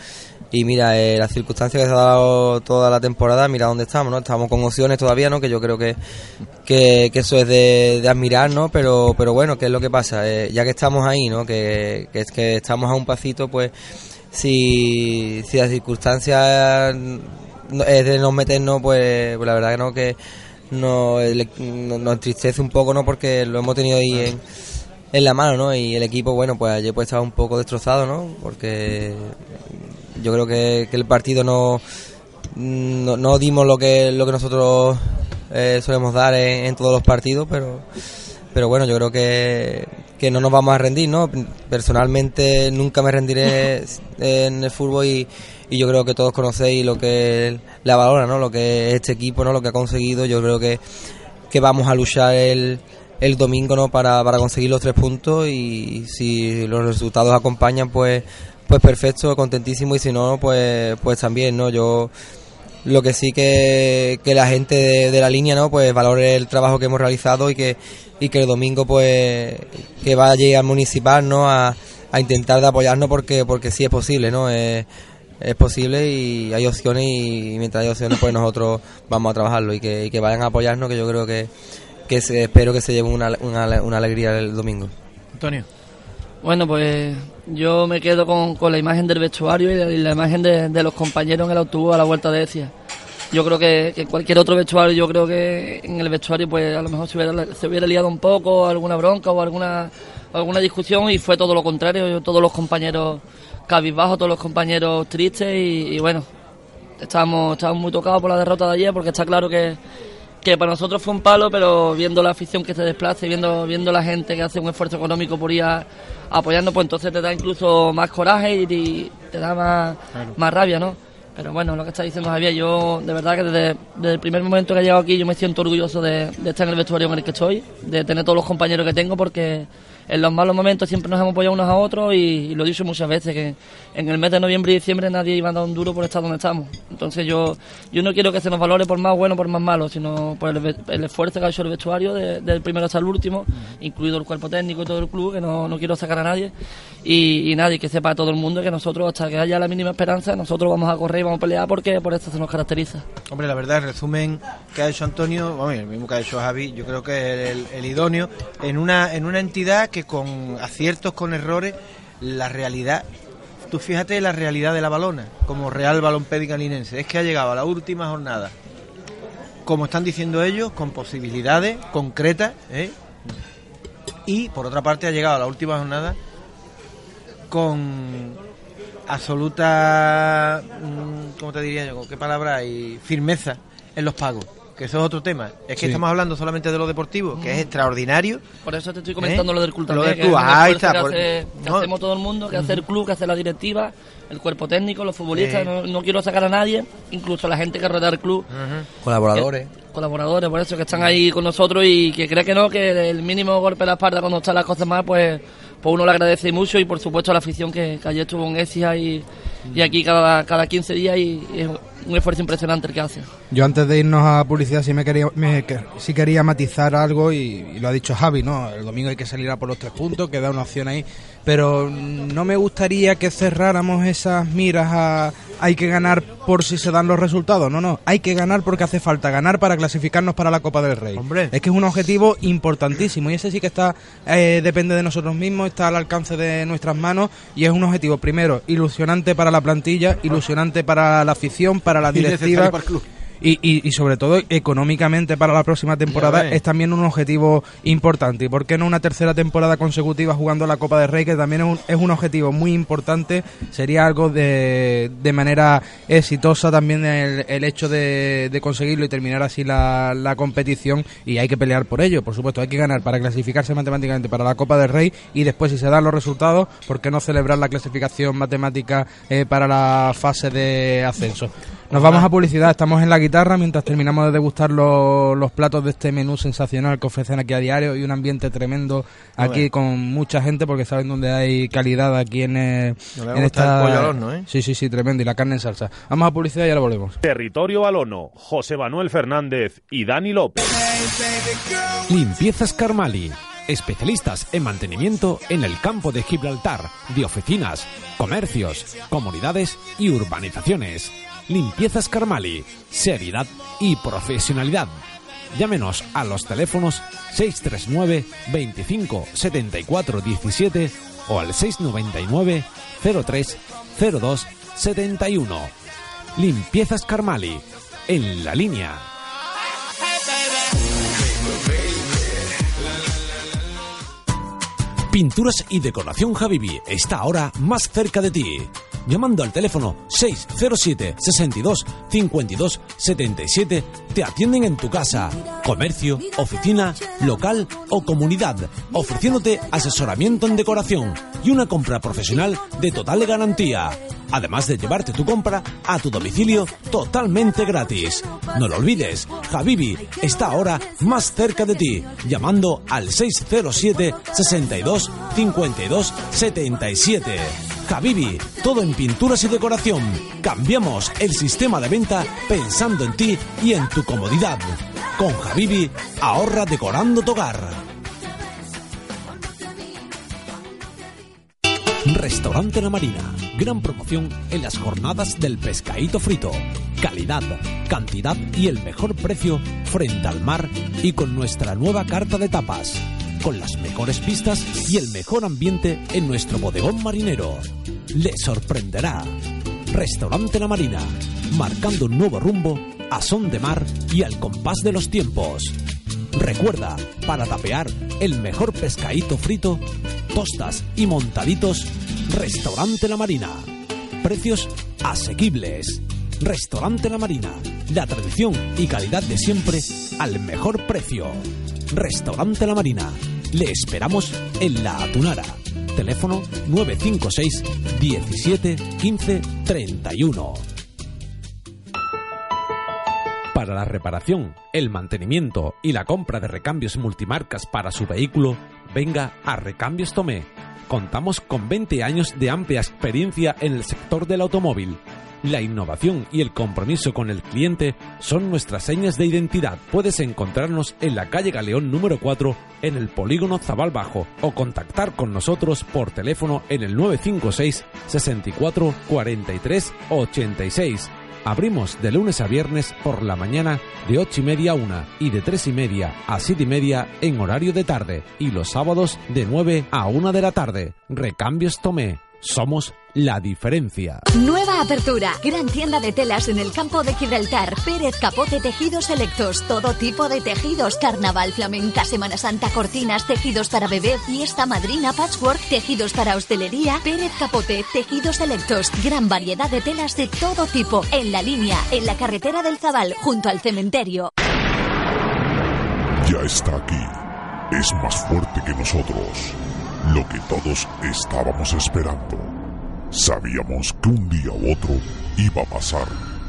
y mira, eh, las circunstancias que se ha dado toda la temporada, mira dónde estamos, ¿no? Estamos con opciones todavía, ¿no? Que yo creo que, que, eso es de, admirar, ¿no? Pero, pero bueno, ¿qué es lo que pasa? Eh, ya que estamos ahí, ¿no? Que, que que estamos a un pasito, pues si, si las circunstancias es de no meternos, pues, pues la verdad que no, que no, el- no- nos entristece un poco, ¿no? Porque lo hemos tenido ahí en, en la mano, ¿no? Y el equipo, bueno, pues ayer pues estaba un poco destrozado, ¿no? Porque yo creo que, que el partido no, no, no dimos lo que, lo que nosotros eh, solemos dar en, en todos los partidos, pero pero bueno, yo creo que, que no nos vamos a rendir, ¿no? Personalmente nunca me rendiré en el fútbol y, y yo creo que todos conocéis lo que la valora, ¿no? Lo que es este equipo, ¿no? Lo que ha conseguido. Yo creo que, que vamos a luchar el, el domingo, ¿no? Para, para conseguir los tres puntos y si los resultados acompañan, pues pues perfecto, contentísimo y si no, pues pues también, ¿no? Yo lo que sí que, que la gente de, la línea no pues valore el trabajo que hemos realizado y que y que el domingo pues que vaya al municipal no a, a intentar de apoyarnos porque porque sí es posible no es, posible y hay opciones y mientras hay opciones pues nosotros vamos a trabajarlo y que, y que vayan a apoyarnos que yo creo que que se, espero que se lleven una, una, una alegría el domingo Antonio. Bueno, pues yo me quedo con, con la imagen del vestuario y la, imagen de, de los compañeros en el autobús a la vuelta de Ecia. Yo creo que, que cualquier otro vestuario, yo creo que en el vestuario pues a lo mejor se hubiera, se hubiera liado un poco, alguna bronca o alguna, alguna discusión y fue todo lo contrario, yo- todos los compañeros cabizbajos, todos los compañeros tristes y, y bueno, estábamos, estábamos muy tocados por la derrota de ayer porque está claro que, que para nosotros fue un palo, pero viendo la afición que se desplaza y viendo, viendo la gente que hace un esfuerzo económico por ir a, apoyando, pues entonces te da incluso más coraje y, y te da más, más rabia, ¿no? Pero bueno, lo que está diciendo Javier, yo de verdad que desde, desde el primer momento que he llegado aquí yo me siento orgulloso de, de estar en el vestuario en el que estoy, de tener todos los compañeros que tengo porque en los malos momentos siempre nos hemos apoyado unos a otros y, y lo he dicho muchas veces que en el mes de noviembre y diciembre nadie iba a dar un duro por estar donde estamos. Entonces yo yo no quiero que se nos valore por más bueno o por más malo, sino por el, esfuerzo que ha hecho el vestuario de- del primero hasta el último, incluido el cuerpo técnico y todo el club, que no, no quiero sacar a nadie. Y, y nadie que sepa a todo el mundo que nosotros, hasta que haya la mínima esperanza, nosotros vamos a correr y vamos a pelear porque por esto se nos caracteriza. Hombre, la verdad, el resumen que ha hecho Antonio, el mismo que ha hecho Javi, yo creo que es el, el idóneo en una, en una entidad que con aciertos, con errores, la realidad, tú fíjate la realidad de la balona, como Real Balompédica Linense, es que ha llegado a la última jornada, como están diciendo ellos, con posibilidades concretas, ¿eh? y por otra parte ha llegado a la última jornada con absoluta, mm, ¿cómo te diría yo? ¿Con qué palabra? Y firmeza en los pagos. Que eso es otro tema. Es que Sí. estamos hablando solamente de lo deportivo, que es extraordinario. Por eso te estoy comentando ¿Eh? lo del club Lo del club, ahí está, que, por- hace- que no. hacemos todo el mundo, que hace el club, que hace la directiva, el cuerpo técnico, los futbolistas, no, no quiero sacar a nadie, incluso la gente que rodea el club, colaboradores que- colaboradores, por eso que están ahí con nosotros y que cree que no, que el mínimo golpe a la espalda cuando están las cosas mal, pues, pues uno le agradece mucho y por supuesto a la afición que, que ayer estuvo en Ecija y, y aquí cada, cada 15 días y, y es un esfuerzo impresionante el que hace. Yo antes de irnos a publicidad sí me quería, me, que- sí quería matizar algo y, y lo ha dicho Javi, ¿no? El domingo hay que salir a por los tres puntos, queda una opción ahí, pero no me gustaría que cerráramos esas miras a hay que ganar por si se dan los resultados, no, no, hay que ganar porque hace falta ganar para clasificarnos para la Copa del Rey. Hombre. Es que es un objetivo importantísimo y ese sí que está eh, depende de nosotros mismos, está al alcance de nuestras manos y es un objetivo primero ilusionante para la plantilla, ilusionante para la afición, para la directiva para el club. Y, y, y sobre todo económicamente para la próxima temporada es también un objetivo importante. ¿Y por qué no una tercera temporada consecutiva jugando la Copa del Rey, que también es un, es un objetivo muy importante? Sería algo de, de manera exitosa también el, el hecho de, de conseguirlo y terminar así la, la competición y hay que pelear por ello, por supuesto, hay que ganar para clasificarse matemáticamente para la Copa del Rey y después si se dan los resultados, ¿por qué no celebrar la clasificación matemática eh, para la fase de ascenso? Nos vamos a publicidad, estamos en la guitarra mientras terminamos de degustar los, los platos de este menú sensacional que ofrecen aquí a diario y un ambiente tremendo aquí con mucha gente porque saben dónde hay calidad aquí en, eh, Me en gusta esta... el pollo al horno, ¿eh? Sí, sí, sí, tremendo y la carne en salsa. Vamos a publicidad y ahora volvemos. Territorio Balono, José Manuel Fernández y Dani López. Limpiezas Carmali. Especialistas en mantenimiento en el campo de Gibraltar, de oficinas, comercios, comunidades y urbanizaciones. Limpiezas Carmali. Seriedad y profesionalidad. Llámenos a los teléfonos 639 25 74 17 o al 699 03 02 71. Limpiezas Carmali. En la línea. Pinturas y decoración Javibi está ahora más cerca de ti. Llamando al teléfono 607 62 52 77 te atienden en tu casa, comercio, oficina, local o comunidad, ofreciéndote asesoramiento en decoración y una compra profesional de total garantía. Además de llevarte tu compra a tu domicilio totalmente gratis. No lo olvides, Javibi está ahora más cerca de ti, llamando al 607 62 52 77. Javibi, todo en pinturas y decoración. Cambiamos el sistema de venta pensando en ti y en tu comodidad. Con Javibi, ahorra decorando tu hogar. Restaurante La Marina. Gran promoción en las jornadas del pescadito frito. Calidad, cantidad y el mejor precio frente al mar y con nuestra nueva carta de tapas. Con las mejores pistas y el mejor ambiente en nuestro bodegón marinero. Le sorprenderá. Restaurante La Marina. Marcando un nuevo rumbo a son de mar y al compás de los tiempos. Recuerda, para tapear el mejor pescadito frito, tostas y montaditos, Restaurante La Marina. Precios asequibles. Restaurante La Marina. La tradición y calidad de siempre al mejor precio. Restaurante La Marina. Le esperamos en La Atunara. Teléfono 956 17 15 31. Para la reparación, el mantenimiento y la compra de recambios multimarcas para su vehículo, venga a Recambios Tomé. Contamos con 20 años de amplia experiencia en el sector del automóvil. La innovación y el compromiso con el cliente son nuestras señas de identidad. Puedes encontrarnos en la calle Galeón número 4 en el polígono Zabal Bajo o contactar con nosotros por teléfono en el 956 64 43 86. Abrimos de lunes a viernes por la mañana de 8 y media a 1 y de 3 y media a 7 y media en horario de tarde y los sábados de 9 a 1 de la tarde. Recambios Tomé. Somos la diferencia. Nueva apertura. Gran tienda de telas en el campo de Gibraltar. Pérez Capote Tejidos Selectos. Todo tipo de tejidos. Carnaval, flamenca, Semana Santa, cortinas, tejidos para bebé, fiesta, madrina, patchwork, tejidos para hostelería. Pérez Capote Tejidos Selectos. Gran variedad de telas de todo tipo. En la línea, en la carretera del Zabal, junto al cementerio. Ya está aquí. Es más fuerte que nosotros. Lo que todos estábamos esperando. Sabíamos que un día u otro iba a pasar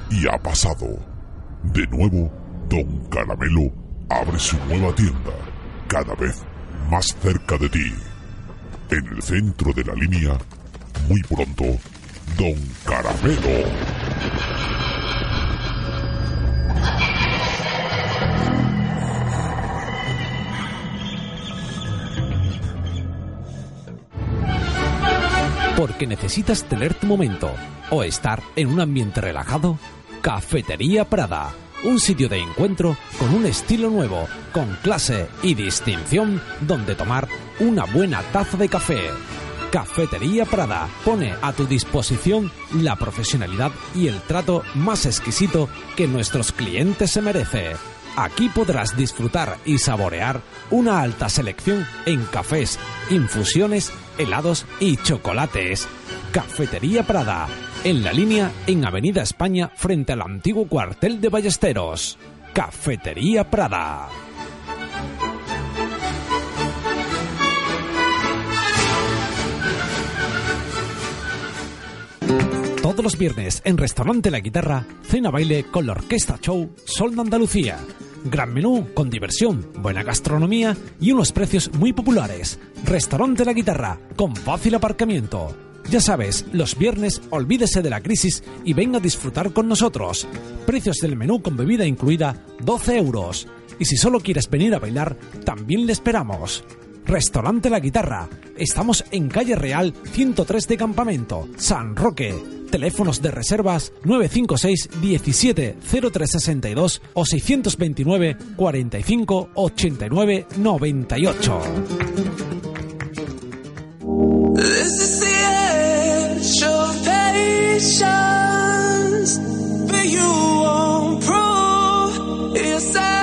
y ha pasado. De nuevo, Don Caramelo abre su nueva tienda, cada vez más cerca de ti. En el centro de la línea, muy pronto, Don Caramelo. Porque necesitas tener tu momento o estar en un ambiente relajado. Cafetería Prada, un sitio de encuentro con un estilo nuevo, con clase y distinción donde tomar una buena taza de café. Cafetería Prada pone a tu disposición la profesionalidad y el trato más exquisito que nuestros clientes se merece. Aquí podrás disfrutar y saborear una alta selección en cafés, infusiones, helados y chocolates. Cafetería Prada, en la línea en Avenida España frente al antiguo cuartel de Ballesteros. Cafetería Prada. Todos los viernes en Restaurante La Guitarra, cena baile con la Orquesta Show Sol de Andalucía. Gran menú con diversión, buena gastronomía y unos precios muy populares. Restaurante La Guitarra, con fácil aparcamiento. Ya sabes, los viernes olvídese de la crisis y venga a disfrutar con nosotros. Precios del menú con bebida incluida 12 euros. Y si solo quieres venir a bailar, también le esperamos. Restaurante La Guitarra. Estamos en Calle Real 103 de Campamento, San Roque. Teléfonos de reservas 956 17 0362 o 629 45 89 98. This is the edge of patience, but you won't prove yourself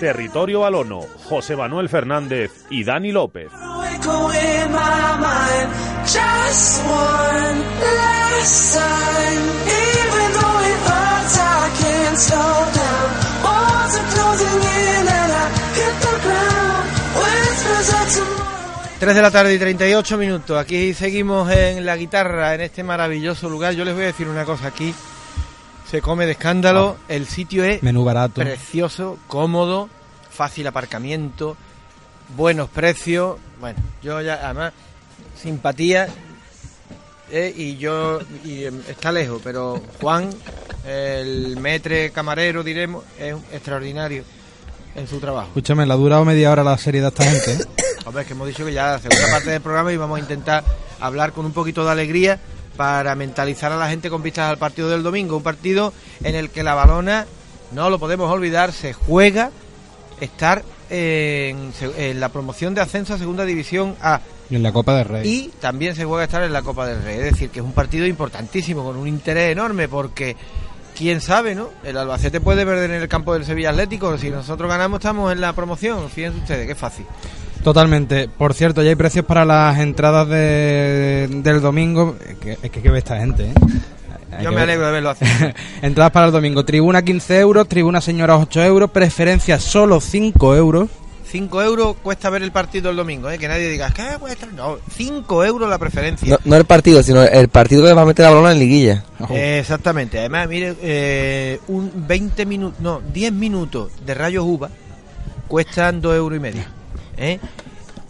Territorio Balono, José Manuel Fernández y Dani López. 3 de la tarde y 38 minutos. Aquí seguimos en la guitarra, en este maravilloso lugar. Yo les voy a decir una cosa aquí. Se come de escándalo. El sitio es Menú barato. precioso, cómodo, fácil aparcamiento, buenos precios. Bueno, yo ya, además, simpatía. eh, y yo, y, em, está lejos, pero Juan, el metre camarero, diremos, es extraordinario en su trabajo. Escúchame, la ha durado media hora la serie de esta gente. ¿eh? Hombre, es que hemos dicho que ya la segunda parte del programa y vamos a intentar hablar con un poquito de alegría para mentalizar a la gente con vistas al partido del domingo. Un partido en el que la balona, no lo podemos olvidar, se juega estar en, en la promoción de ascenso a Segunda División A. Y en la Copa del Rey. Y también se juega estar en la Copa del Rey. Es decir, que es un partido importantísimo, con un interés enorme, porque quién sabe, ¿no? El Albacete puede perder en el campo del Sevilla Atlético. Si nosotros ganamos, estamos en la promoción. Fíjense ustedes, qué fácil. Totalmente. Por cierto, ya hay precios para las entradas de, del domingo. Es que, es que hay que ver esta gente, ¿eh? Hay Yo me ver. alegro de verlo así. Entradas para el domingo. Tribuna 15 euros, tribuna señoras 8 euros, preferencia solo 5 euros. 5 euros cuesta ver el partido el domingo, ¿eh? que nadie diga, ¿qué cuesta? No, 5 euros la preferencia. No, no el partido, sino el partido que va a meter la balona en liguilla. Eh, exactamente, además, mire, eh, un 20 minutos, no, 10 minutos de rayos uva cuestan 2 euros y medio. ¿Eh?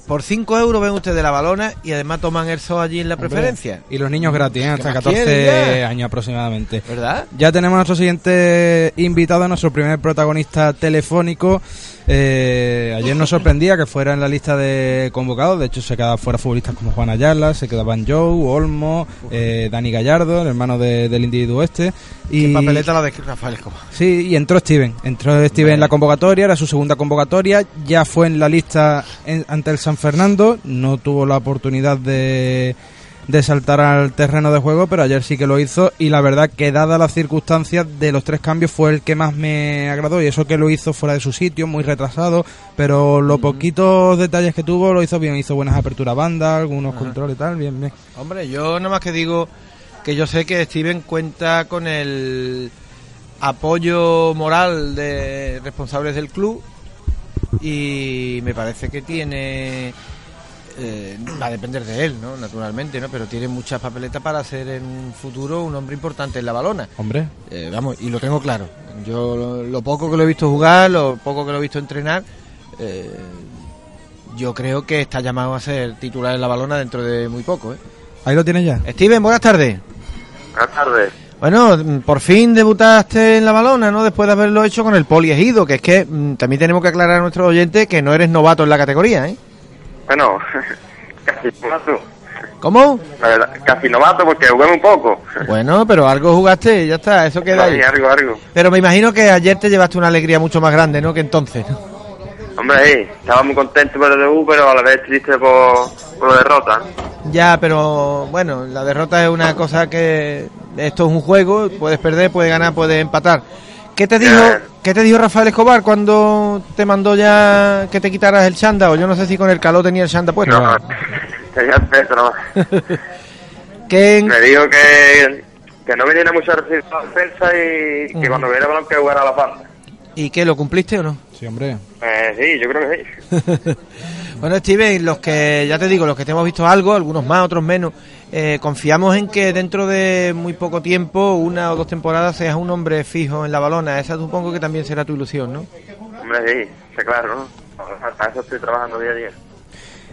Por 5 euros ven ustedes la balona y además toman el sol allí en la preferencia. Y los niños gratis, ¿eh? hasta más 14 quieren ya? años aproximadamente. ¿Verdad? Ya tenemos a nuestro siguiente invitado, nuestro primer protagonista telefónico. Eh, ayer nos sorprendía que fuera en la lista de convocados. De hecho, se quedaban fuera futbolistas como Juan Ayala, se quedaban Joe, Olmo, eh, Dani Gallardo, el hermano de- del individuo este. Y papeleta la de Rafael Escobar. Sí, y entró Steven. Entró Steven en la convocatoria, era su segunda convocatoria. Ya fue en la lista en- ante el San Fernando. No tuvo la oportunidad de, de saltar al terreno de juego, pero ayer sí que lo hizo. Y la verdad que, dadas las circunstancias de los tres cambios, fue el que más me agradó. Y eso que lo hizo fuera de su sitio, muy retrasado. Pero los poquitos detalles que tuvo, lo hizo bien. Hizo buenas aperturas banda, algunos controles y tal. Bien, bien. Hombre, yo nada más que digo que yo sé que Steven cuenta con el apoyo moral de responsables del club y me parece que tiene eh, va a depender de él, ¿no? Naturalmente, ¿no? Pero tiene muchas papeletas para ser en un futuro un hombre importante en la balona. Hombre. Eh, vamos, y lo tengo claro. Yo lo, lo poco que lo he visto jugar, lo poco que lo he visto entrenar, eh, yo creo que está llamado a ser titular en la balona dentro de muy poco, ¿eh? Ahí lo tienes ya. Steven, buenas tardes. Buenas tardes. Bueno, mm, por fin debutaste en la balona, ¿no? Después de haberlo hecho con el poliegido, que es que mm, también tenemos que aclarar a nuestros oyentes que no eres novato en la categoría, ¿eh? Bueno, casi novato. ¿Cómo? La verdad, casi novato porque jugué un poco. Bueno, pero algo jugaste, ya está, eso queda ahí. Sí, algo, algo. Pero me imagino que ayer te llevaste una alegría mucho más grande, ¿no? Que entonces. ¿no? Hombre, sí, estaba muy contento por el debut, pero a la vez triste por, por la derrota. Ya, pero bueno, la derrota es una cosa que esto es un juego, puedes perder, puedes ganar, puedes empatar. ¿Qué te dijo, Ya. qué te dijo Rafael Escobar cuando te mandó ya que te quitaras el chanda? O yo no sé si con el calor tenía el chanda puesto. No, tenía el peso nomás. ¿Qué, Me dijo que, que no viniera mucho a recibir la defensa y que cuando viera el balón que jugara a la banda. ¿Y qué, lo cumpliste o no? Sí, hombre. Eh, sí, yo creo que sí. Bueno, Steven, los que, ya te digo, los que te hemos visto algo, algunos más, otros menos, eh, confiamos en que dentro de muy poco tiempo, una o dos temporadas, seas un hombre fijo en la balona. Esa supongo que también será tu ilusión, ¿no? Hombre, sí, sí, claro, ¿no? Para eso estoy trabajando día a día.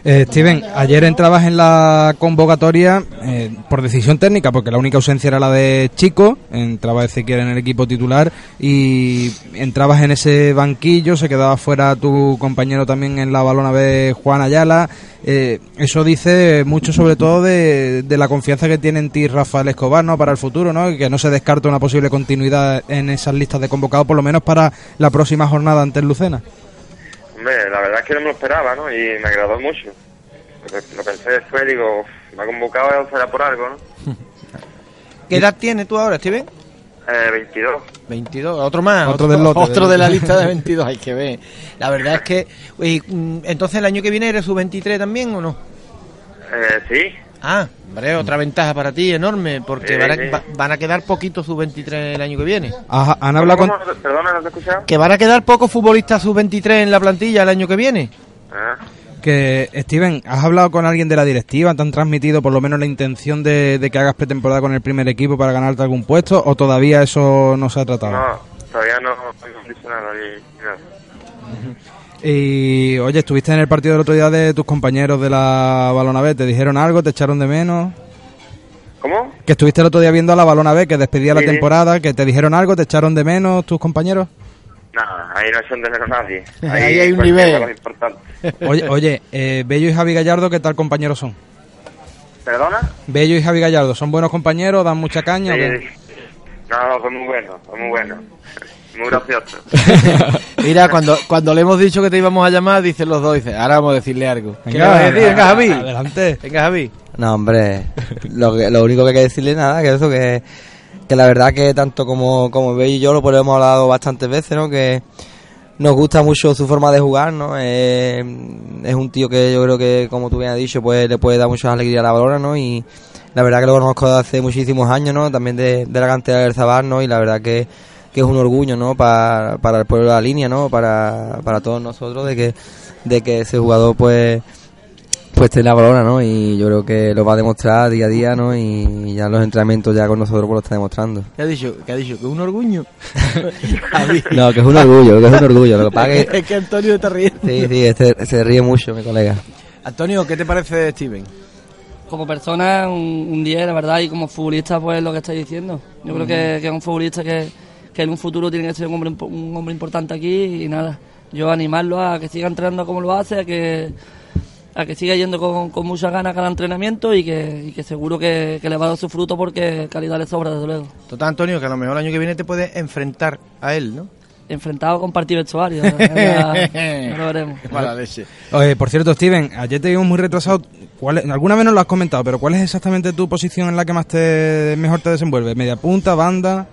Eh, Steven, ayer entrabas en la convocatoria eh, por decisión técnica, porque la única ausencia era la de Chico, entraba Ezequiel en el equipo titular y entrabas en ese banquillo, se quedaba fuera tu compañero también en la balona B, Juan Ayala. Eh, eso dice mucho sobre todo de, de la confianza que tiene en ti Rafael Escobar ¿no? para el futuro, ¿no? que no se descarta una posible continuidad en esas listas de convocados, por lo menos para la próxima jornada ante el Lucena. Hombre, la verdad es que no me lo esperaba, ¿no? Y me agradó mucho. Lo, pensé después, digo, "Uf, me ha convocado, será por algo, ¿no? ¿Qué edad tienes tú ahora, Steven? Eh, 22. 22, otro más, Otro del lote, otro de la lista de 22, hay que ver. La verdad es que, y, mm, entonces el año que viene eres su 23 también o no? Eh, sí. Ah, hombre, otra ventaja para ti enorme, porque Sí, van, a, sí. va- van a quedar poquitos sub 23 el año que viene. Ajá, ¿Han hablado con, ¿no te he escuchado? Que van a quedar pocos futbolistas sub 23 en la plantilla el año que viene. Ah, Que, Steven, ¿has hablado con alguien de la directiva? ¿Te han transmitido por lo menos la intención de, de que hagas pretemporada con el primer equipo para ganarte algún puesto? ¿O todavía eso no se ha tratado? no, todavía no no han dicho nada. ni- ni nada. Y, oye, estuviste en el partido del otro día de tus compañeros de la Balona B. ¿Te dijeron algo? ¿Te echaron de menos? ¿Cómo? Que estuviste el otro día viendo a la Balona B, que despedía la Sí, temporada. ¿Que te dijeron algo? ¿Te echaron de menos tus compañeros? Nada, ahí no son de menos nadie. Ahí hay un nivel. Oye, oye eh, Bello y Javi Gallardo, ¿qué tal compañeros son? ¿Perdona? Bello y Javi Gallardo, ¿son buenos compañeros? ¿Dan mucha caña? o qué? Sí. No, no, fue muy bueno, fue muy bueno. Muy gracioso. Mira, cuando, cuando le hemos dicho que te íbamos a llamar, dicen los dos, dice, ahora vamos a decirle algo. ¿Qué Venga? Venga, Javi. Adelante. Venga, Javi. No, hombre, lo, que- lo único que hay que decirle nada, que eso, que, que la verdad que tanto como, como y yo lo pues, lo hemos hablado bastantes veces, ¿no? Que nos gusta mucho su forma de jugar, ¿no? Eh, es un tío que yo creo que, como tú bien has dicho, pues le puede dar mucha alegría a la balona, ¿no? Y la verdad que lo conozco desde hace muchísimos años, ¿no? También de, de la cantera del Zabar, ¿no? Y la verdad que, que es un orgullo, ¿no? Para, para el pueblo de la línea, ¿no? Para, para todos nosotros de que, de que ese jugador, pues, pues esté en la balona, ¿no? Y yo creo que lo va a demostrar día a día, ¿no? Y ya los entrenamientos ya con nosotros pues lo está demostrando. ¿Qué ha dicho? ¿Qué ha dicho? ¿Que es un orgullo? No, que es un orgullo, que es un orgullo. Lo que pasa es que... es que Antonio te ríe. Sí, sí, este, se ríe mucho mi colega. Antonio, ¿qué te parece de Steven? Como persona, un, un 10, la verdad, y como futbolista, pues lo que estáis diciendo. Yo creo que, que es un futbolista que, que en un futuro tiene que ser un hombre, un hombre importante aquí y nada. Yo animarlo a que siga entrenando como lo hace, a que, a que siga yendo con, con muchas ganas cada entrenamiento y que, y que seguro que, que le va a dar su fruto porque calidad le sobra, desde luego. Total, Antonio, que a lo mejor el año que viene te puedes enfrentar a él, ¿no? Enfrentado con partido vestuario, ya, ya lo veremos. Mala leche. Oye, por cierto, Steven, ayer te vimos muy retrasado. ¿Cuál es- alguna vez nos lo has comentado, pero ¿cuál es exactamente tu posición en la que más te mejor te desenvuelves? ¿Media punta, banda?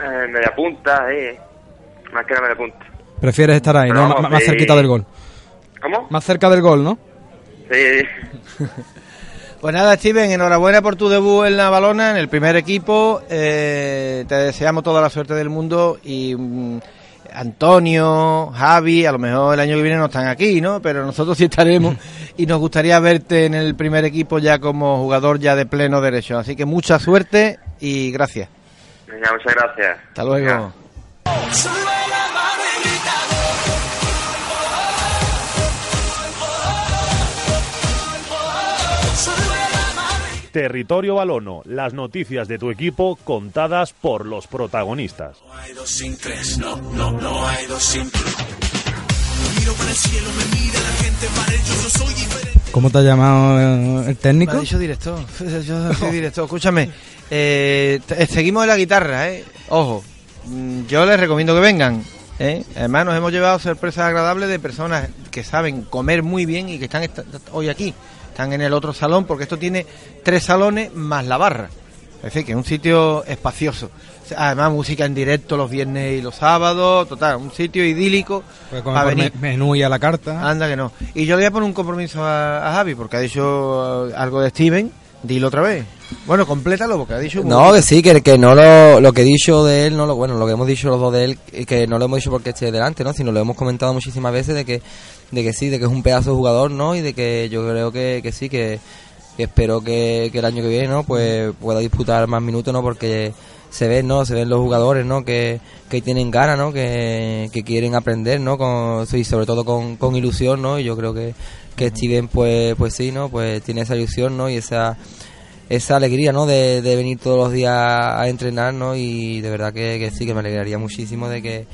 Eh, media punta, eh. Más que la media punta. Prefieres estar ahí, Pero ¿no? vamos, Más, más sí. cerquita del gol. ¿Cómo? Más cerca del gol, ¿no? Sí. Pues nada, Steven, enhorabuena por tu debut en la balona, en el primer equipo. Eh, te deseamos toda la suerte del mundo y mm, Antonio, Javi, a lo mejor el año que viene no están aquí, ¿no? Pero nosotros sí estaremos y nos gustaría verte en el primer equipo ya como jugador ya de pleno derecho. Así que mucha suerte y gracias. Venga, muchas gracias. Hasta luego. Territorio Balono, las noticias de tu equipo contadas por los protagonistas. hay dos sin tres, no, no, no hay dos sin tres. Miro para el cielo, me mira la gente, para ellos yo soy diferente. ¿Cómo te ha llamado eh, el Me técnico? ha dicho director. Yo soy director. Escúchame, eh, seguimos en la guitarra, ¿eh? Ojo, mm, yo les recomiendo que vengan. ¿eh? Además, nos hemos llevado sorpresas agradables de personas que saben comer muy bien y que están hoy aquí. Están en el otro salón porque esto tiene tres salones más la barra. Es decir, que es un sitio espacioso. Además, música en directo los viernes y los sábados. Total, un sitio idílico. Para por venir. me- menú y a la carta. Anda que no. Y yo le voy a poner un compromiso a, a Javi, porque ha dicho eh, algo de Steven. Dilo otra vez. Bueno, complétalo porque ha dicho... No, que sí, que, que no lo, lo que he dicho de él, no lo, bueno, lo que hemos dicho los dos de él, y que no lo hemos dicho porque esté delante, ¿no? Sino lo hemos comentado muchísimas veces de que, de que sí, de que es un pedazo de jugador, ¿no? Y de que yo creo que, que sí, que, que espero que, que el año que viene, ¿no? Pues pueda disputar más minutos, ¿no? Porque se ven, ¿no? Se ven los jugadores, ¿no? Que, que tienen ganas, ¿no? Que, que quieren aprender, ¿no? Con, y sobre todo con, con ilusión, ¿no? Y yo creo que, que Steven, pues, pues sí, ¿no? Pues tiene esa ilusión, ¿no? Y esa esa alegría, ¿no? De, de venir todos los días a entrenar, ¿no? Y de verdad que, que sí, que me alegraría muchísimo de que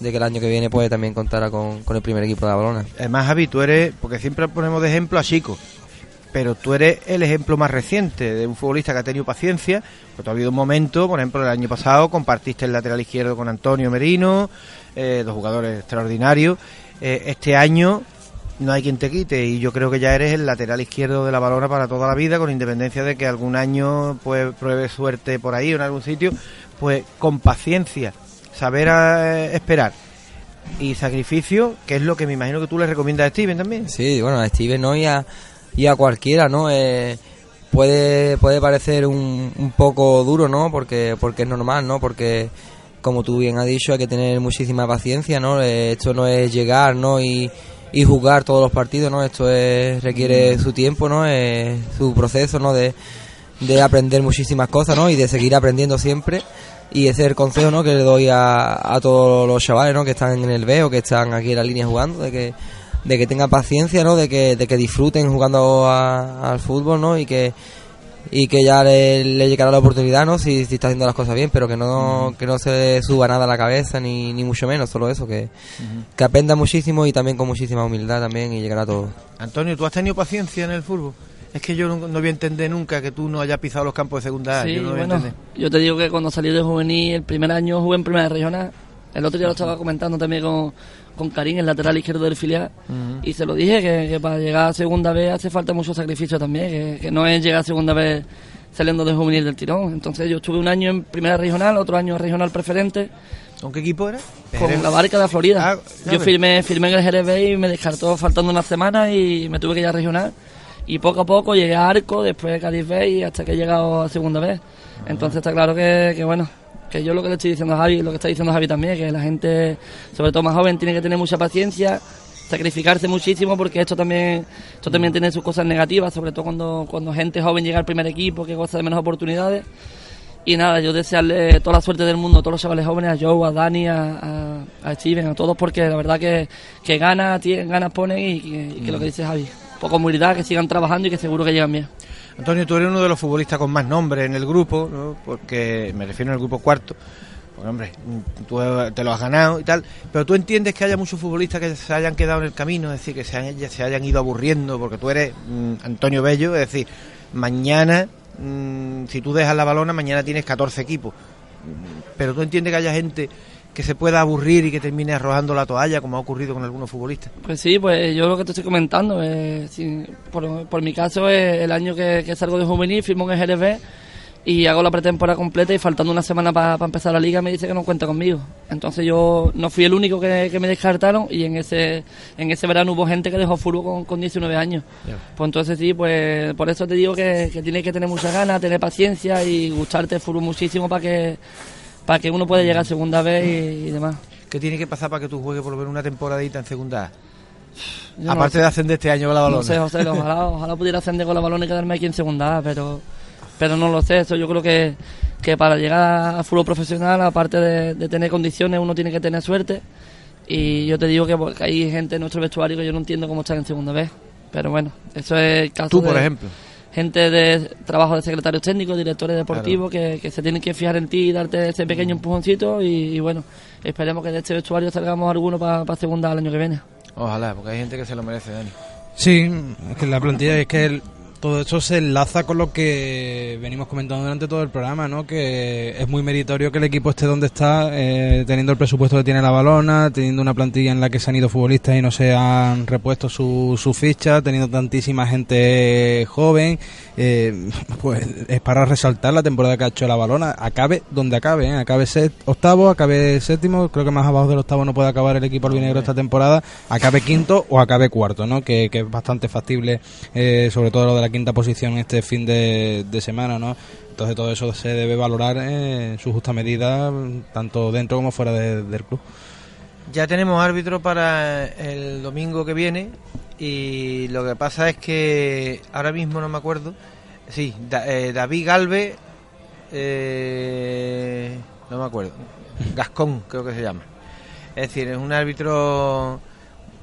de que el año que viene pues también contara con, con el primer equipo de la balona. Además, Javi, tú eres, porque siempre ponemos de ejemplo a Chico, pero tú eres el ejemplo más reciente de un futbolista que ha tenido paciencia, porque ha habido un momento, por ejemplo, el año pasado compartiste el lateral izquierdo con Antonio Merino, eh, dos jugadores extraordinarios. Eh, este año no hay quien te quite y yo creo que ya eres el lateral izquierdo de la balona para toda la vida, con independencia de que algún año pues pruebe suerte por ahí o en algún sitio, pues con paciencia, saber eh, esperar y sacrificio, que es lo que me imagino que tú le recomiendas a Steven también. Sí, bueno, a Steven no y a, y a cualquiera, ¿no? Eh, puede, puede parecer un, un poco duro, ¿no? Porque, porque es normal, ¿no? Porque como tú bien has dicho, hay que tener muchísima paciencia, ¿no? Eh, esto no es llegar, ¿no? Y, y jugar todos los partidos, ¿no? Esto es, requiere su tiempo, ¿no? Es su proceso, ¿no? De, de aprender muchísimas cosas, ¿no? Y de seguir aprendiendo siempre. Y ese es el consejo, ¿no? Que le doy a, a todos los chavales, ¿no? Que están en el B o que están aquí en la línea jugando, de que, de que tengan paciencia, ¿no? De que, de que disfruten jugando a- al fútbol, ¿no? Y que, y que ya le, le llegará la oportunidad, ¿no? Si, si está haciendo las cosas bien, pero que no, que no se suba nada a la cabeza, ni, ni mucho menos, solo eso, que, que aprenda muchísimo y también con muchísima humildad también y llegará a todo. Antonio, ¿tú has tenido paciencia en el fútbol? Es que yo no, no voy a entender nunca que tú no hayas pisado los campos de segunda. Sí, yo no voy a bueno, entender. yo te digo que cuando salí de juvenil, el primer año jugué en primera regional. El otro día lo estaba comentando también con, con Karim, el lateral izquierdo del filial. Y se lo dije que, que para llegar a segunda vez hace falta mucho sacrificio también, que, que no es llegar a segunda vez saliendo de juvenil del tirón. Entonces yo estuve un año en primera regional, otro año regional preferente. ¿Con qué equipo era? Con la barca de Florida. Ah, yo firmé, firmé en el GRB y me descartó faltando una semana y me tuve que ir a regional. Y poco a poco llegué a Arco, después a Cádiz B y hasta que he llegado a segunda vez. Entonces está claro que, que bueno, que yo lo que le estoy diciendo a Javi, lo que está diciendo Javi también, que la gente, sobre todo más joven, tiene que tener mucha paciencia, sacrificarse muchísimo porque esto también esto también tiene sus cosas negativas, sobre todo cuando, cuando gente joven llega al primer equipo, que goza de menos oportunidades. Y nada, yo desearle toda la suerte del mundo a todos los chavales jóvenes, a Joe, a Dani, a, Steven, a todos, porque la verdad que, que ganas, tienen, ganas ponen y, que, y que lo que dice Javi, poco humildad, que sigan trabajando y que seguro que llegan bien. Antonio, tú eres uno de los futbolistas con más nombre en el grupo, ¿no? porque me refiero al grupo cuarto. Porque, hombre, tú te lo has ganado y tal, pero tú entiendes que haya muchos futbolistas que se hayan quedado en el camino, es decir, que se, han- se hayan ido aburriendo, porque tú eres mm, Antonio Bello, es decir, mañana, mm, si tú dejas la balona, mañana tienes 14 equipos. Pero tú entiendes que haya gente que se pueda aburrir y que termine arrojando la toalla, como ha ocurrido con algunos futbolistas. Pues sí, pues yo lo que te estoy comentando, eh, sí, por, por mi caso, es el año que, que salgo de juvenil, firmo en el GRB y hago la pretemporada completa y faltando una semana para empezar la liga me dice que no cuenta conmigo. Entonces yo no fui el único que, que me descartaron y en ese en ese verano hubo gente que dejó fútbol con, con 19 años. Pues entonces sí, pues por eso te digo que, que tienes que tener muchas ganas, tener paciencia y gustarte el fútbol muchísimo para que para que uno pueda llegar a segunda vez y, y demás. ¿Qué tiene que pasar para que tú juegues por lo menos una temporadita en segunda A? Yo Aparte de ascender este año con la balona. No sé, José, ojalá, ojalá pudiera ascender con la balón y quedarme aquí en segunda pero, pero no lo sé. Eso yo creo que, que para llegar a fútbol profesional, aparte de, de tener condiciones, uno tiene que tener suerte. Y yo te digo que, que hay gente en nuestro vestuario que yo no entiendo cómo están en segunda vez. Pero bueno, eso es el caso Tú, de por ejemplo. Gente de trabajo de secretarios técnicos, directores deportivos, que, que se tienen que fijar en ti y darte ese pequeño empujoncito. Y, y bueno, esperemos que de este vestuario salgamos alguno para segunda el año que viene. Ojalá, porque hay gente que se lo merece, Dani. Sí, es que la plantilla es que el- todo eso se enlaza con lo que venimos comentando durante todo el programa, ¿no? Que es muy meritorio que el equipo esté donde está, eh, teniendo el presupuesto que tiene la balona, teniendo una plantilla en la que se han ido futbolistas y no se han repuesto su, su ficha, teniendo tantísima gente joven, eh, pues es para resaltar la temporada que ha hecho la balona, acabe donde acabe, ¿eh? acabe set, octavo, acabe séptimo, creo que más abajo del octavo no puede acabar el equipo albinegro esta temporada, acabe quinto o acabe cuarto, ¿no? Que, que es bastante factible, eh, sobre todo lo de la quinta posición este fin de, semana, ¿no? Entonces todo eso se debe valorar en su justa medida, tanto dentro como fuera de- del club. Ya tenemos árbitro para el domingo que viene y lo que pasa es que ahora mismo no me acuerdo. Sí, eh, David Galve, eh, no me acuerdo. Gascón creo que se llama. Es decir, es un árbitro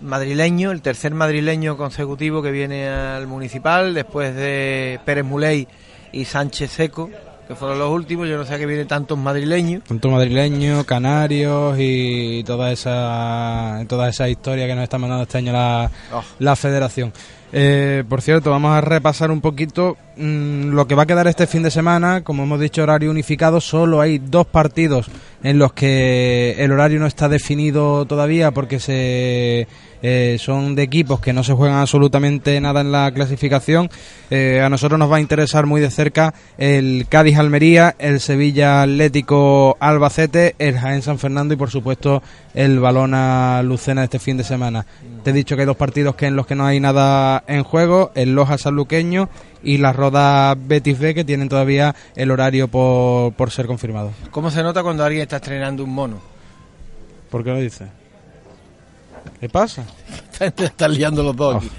madrileño, el tercer madrileño consecutivo que viene al municipal después de Pérez Muley y Sánchez Seco, que fueron los últimos. Yo no sé a qué vienen tantos madrileños. Tanto madrileños, canarios y toda esa, toda esa historia que nos está mandando este año la, Oh. la federación. Eh, por cierto, vamos a repasar un poquito mm, lo que va a quedar este fin de semana. Como hemos dicho, horario unificado. Solo hay dos partidos en los que el horario no está definido todavía porque se eh, son de equipos que no se juegan absolutamente nada en la clasificación. Eh, a nosotros nos va a interesar muy de cerca el Cádiz Almería, el Sevilla Atlético Albacete, el Jaén San Fernando y por supuesto el Balona Lucena este fin de semana. Te he dicho que hay dos partidos que en los que no hay nada en juego, el Loja Sanluqueño y la Roda Betis B que tienen todavía el horario por, por ser confirmado. ¿Cómo se nota cuando alguien está estrenando un mono? ¿Por qué lo dices? ¿Qué pasa? Te están liando los dos. aquí.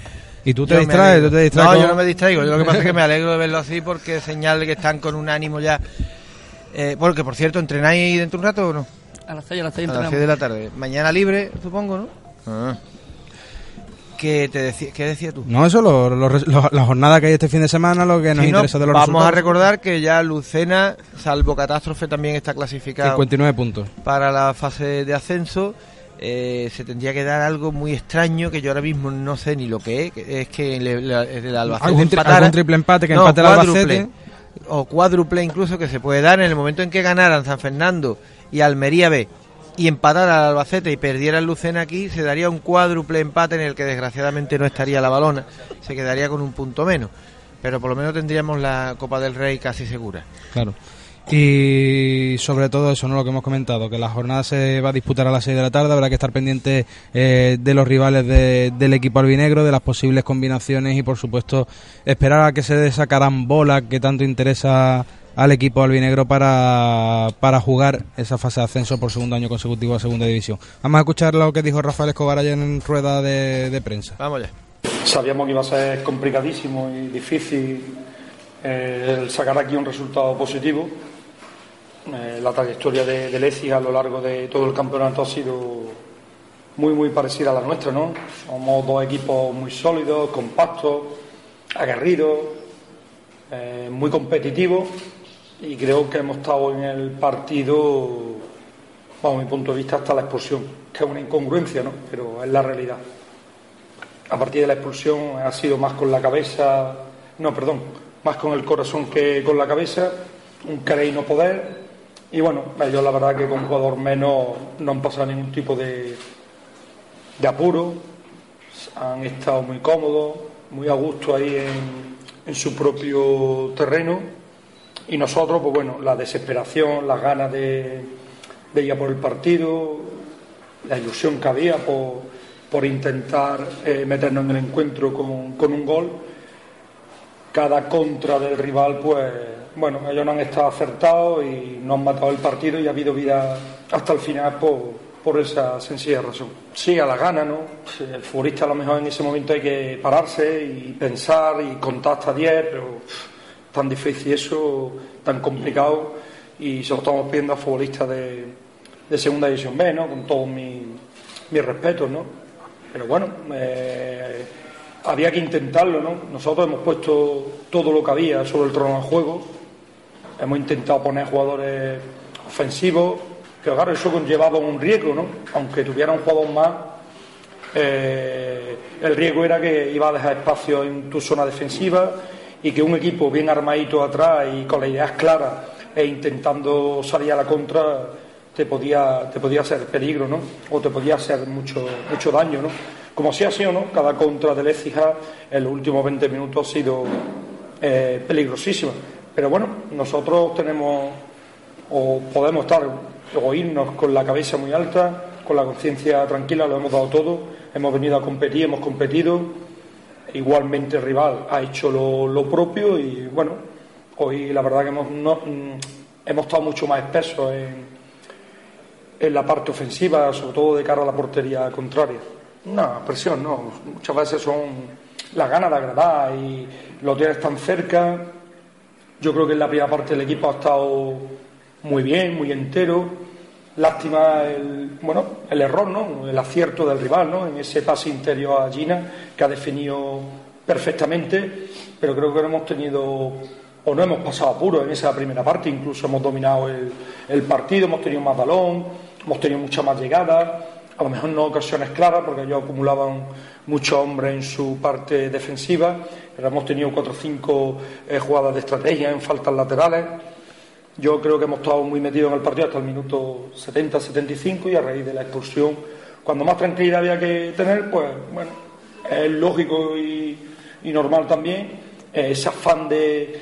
¿Y tú te Yo distraes? ¿Tú te distraes No, con- yo no me distraigo. Yo lo que pasa es que me alegro de verlo así porque es señal de que están con un ánimo ya. Eh, porque, por cierto, ¿entrenáis dentro de un rato o no? A las 6, a las 6 A las 6 de la tarde. Mañana libre, supongo, ¿no? Ah. ¿Qué, te decía, ¿Qué decías tú? No, eso, lo- lo- lo- la jornada que hay este fin de semana, lo que nos no, interesa de los vamos a resultados. recordar que ya Lucena, salvo catástrofe, también está clasificado 59 puntos. para la fase de ascenso. Eh, se tendría que dar algo muy extraño que yo ahora mismo no sé ni lo que es. que es que le- le- el Albacete ¿Algún tri- empatara. algún triple empate que No, empate el. Albacete? O cuádruple incluso que se puede dar en el momento en que ganaran San Fernando y Almería B y empatara al Albacete y perdiera el Lucena aquí, se daría un cuádruple empate en el que desgraciadamente no estaría la balona, se quedaría con un punto menos. Pero por lo menos tendríamos la Copa del Rey casi segura. Claro. Y sobre todo eso, ¿no? Lo que hemos comentado, que la jornada se va a disputar a las 6 de la tarde, habrá que estar pendiente eh, de los rivales de- del equipo albinegro, de las posibles combinaciones y por supuesto esperar a que se dé esa carambola que tanto interesa al equipo albinegro para, para jugar esa fase de ascenso por segundo año consecutivo a segunda división. Vamos a escuchar lo que dijo Rafael Escobar ayer en rueda de, de prensa. Vamos ya. Sabíamos que iba a ser complicadísimo y difícil eh, el sacar aquí un resultado positivo. Eh, la trayectoria de, de a lo largo de todo el campeonato ha sido muy, muy parecida a la nuestra, ¿no? Somos dos equipos muy sólidos, compactos, aguerridos, eh, muy competitivos y creo que hemos estado en el partido, bajo mi punto de vista, hasta la expulsión, que es una incongruencia, ¿no? Pero es la realidad a partir de la expulsión ha sido más con la cabeza, no, perdón, más con el corazón que con la cabeza, un querer no poder. Y bueno, ellos la verdad que con jugador menos no han pasado ningún tipo de, de apuro, han estado muy cómodos, muy a gusto ahí en, en su propio terreno. Y nosotros, pues bueno, la desesperación, las ganas de, de ir a por el partido, la ilusión que había por, por intentar eh, meternos en el encuentro con, con un gol. Cada contra del rival, pues bueno, ellos no han estado acertados y no han matado el partido y ha habido vida hasta el final por, por esa sencilla razón. Sí, a la gana, ¿no? El futbolista a lo mejor en ese momento hay que pararse y pensar y contar hasta 10, pero tan difícil eso, tan complicado y se lo estamos pidiendo a futbolistas de, de segunda división B, ¿no? Con todos mis mis respetos, ¿no? Pero bueno, eh, había que intentarlo, ¿no? Nosotros hemos puesto todo lo que había sobre el trono de juego, hemos intentado poner jugadores ofensivos, que claro, eso conllevaba un riesgo, ¿no? Aunque tuviera un jugador más, eh, el riesgo era que iba a dejar espacio en tu zona defensiva y que un equipo bien armadito atrás y con las ideas claras e intentando salir a la contra te podía, te podía hacer peligro, ¿no? O te podía hacer mucho, mucho daño, ¿no? Como si ha sido, ¿no? Cada contra del Écija en los últimos 20 minutos ha sido eh, peligrosísima. Pero bueno, nosotros tenemos o podemos estar o irnos con la cabeza muy alta, con la conciencia tranquila, lo hemos dado todo, hemos venido a competir, hemos competido igualmente el rival ha hecho lo, lo propio y bueno, hoy la verdad que hemos, no- mm, hemos estado mucho más espesos en, en la parte ofensiva, sobre todo de cara a la portería contraria. No, presión no, muchas veces son las ganas de agradar y los tienes tan cerca. Yo creo que en la primera parte el equipo ha estado muy bien, muy entero. Lástima el, bueno, el error, ¿no? el acierto del rival ¿no? en ese pase interior a Gina que ha definido perfectamente, pero creo que no hemos tenido o no hemos pasado apuros en esa primera parte, incluso hemos dominado el, el partido, hemos tenido más balón, hemos tenido mucha más llegada, a lo mejor no ocasiones claras porque ellos acumulaban muchos hombres en su parte defensiva, pero hemos tenido cuatro o cinco eh, jugadas de estrategia en faltas laterales. Yo creo que hemos estado muy metidos en el partido hasta el minuto 70-75 y a raíz de la expulsión, cuando más tranquilidad había que tener, pues bueno, es lógico y, normal también eh, ese afán de,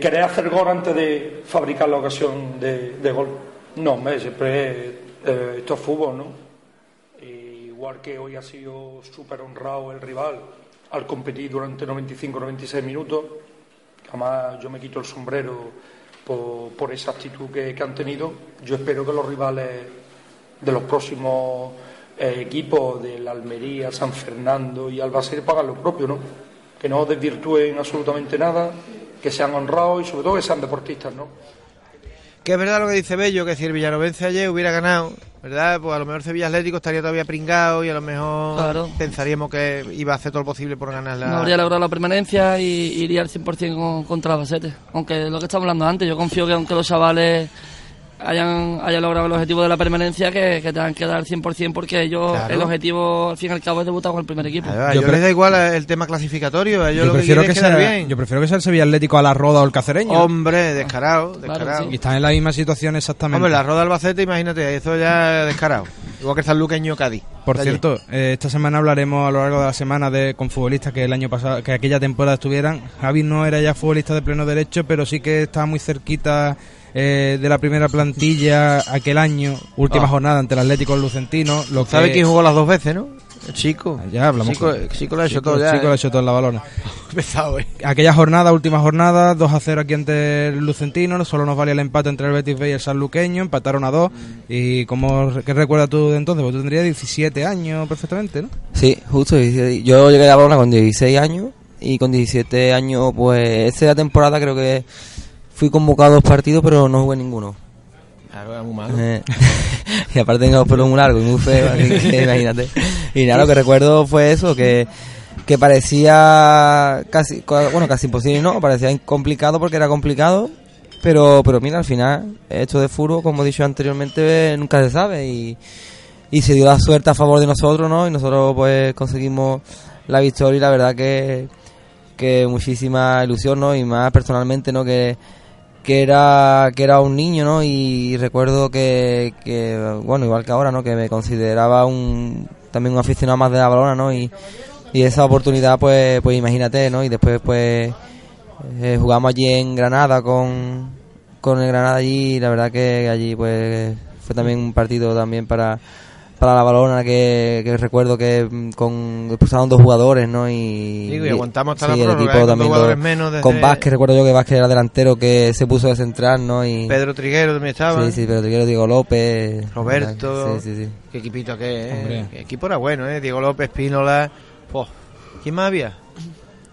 querer hacer gol antes de fabricar la ocasión de, gol. No, hombre, siempre eh, esto es fútbol, ¿no? Y igual que hoy ha sido súper honrado el rival al competir durante 95-96 minutos, además yo me quito el sombrero por, por esa actitud que, han tenido. Yo espero que los rivales de los próximos eh, equipos del Almería, San Fernando y Albacete pagan lo propio, ¿no? Que no desvirtúen absolutamente nada, que sean honrados y sobre todo que sean deportistas, ¿no? Que es verdad lo que dice Bello, que si el Villanovense ayer hubiera ganado, ¿verdad? Pues a lo mejor Sevilla Atlético estaría todavía pringado y a lo mejor Claro. pensaríamos que iba a hacer todo lo posible por ganar la... No habría logrado la permanencia y iría al 100% con, contra Albacete. Aunque lo que estamos hablando antes, yo confío que aunque los chavales hayan, hayan logrado el objetivo de la permanencia, que, que tengan que dar al 100% porque ellos, Claro. el objetivo al fin y al cabo es debutar con el primer equipo. A ellos les da igual el tema clasificatorio, ellos Yo lo que prefiero que, quedar sea, bien. yo prefiero que sea el Sevilla Atlético a la Roda o el Cacereño. Hombre, descarado, descarado. Y están en la misma situación exactamente. Hombre, la Roda Albacete, imagínate, eso ya es descarado. Igual que el Sanluqueño Cádiz. Por cierto, eh, esta semana hablaremos a lo largo de la semana de con futbolistas que el año pasado, que aquella temporada estuvieran. Javi no era ya futbolista de pleno derecho, pero sí que estaba muy cerquita eh, de la primera plantilla aquel año, última Ah. jornada ante el Atlético Lucentino. Lo ¿Sabe que- quién jugó las dos veces, no? El chico. Ya hablamos. Chico, con- chico lo ha hecho Chico- todo ya. Chico lo ¿eh? ha hecho todo en la balona. Pesado, eh. Aquella jornada, última jornada, 2 a 0 aquí ante el Lucentino, solo nos valía el empate entre el Betis B y el Sanluqueño, empataron a 2. ¿Y cómo, qué recuerdas tú de entonces? Pues tú tendrías 17 años perfectamente, ¿no? Sí, justo. 16. Yo llegué a la Barcelona con 16 años y con 17 años, pues esa temporada creo que fui convocado a dos partidos, pero no jugué ninguno. Claro, era muy malo. Eh, y aparte tengo los pelos muy largos y muy feos, así que imagínate. Y nada, lo que recuerdo fue eso, que, que parecía casi, bueno, casi imposible, no, parecía complicado porque era complicado, pero, pero mira, al final, esto de fútbol, como he dicho anteriormente, nunca se sabe y, y se dio la suerte a favor de nosotros, ¿no? Y nosotros pues conseguimos la victoria y la verdad que, que muchísima ilusión, ¿no? Y más personalmente, ¿no? Que, que era que era un niño, ¿no? Y recuerdo que, que bueno, igual que ahora, ¿no? Que me consideraba un también un aficionado más de la balona, ¿no? Y, y esa oportunidad, pues, pues imagínate, ¿no? Y después, pues, eh, jugamos allí en Granada con, con el Granada allí y la verdad que allí, pues, fue también un partido también para para la balona que, que recuerdo que mm, con expulsaron dos jugadores no y, Digo, y aguantamos hasta la el prórroga, equipo ¿eh? Con también dos jugadores lo- menos desde- con Vázquez recuerdo yo que Vázquez era delantero que se puso de central no y Pedro Triguero también estaba. sí sí Pedro Triguero Diego López Roberto. sí sí sí Qué equipito que es. ¿eh? Qué equipo era bueno, ¿eh? Diego López, Pínola. ¿Quién más había?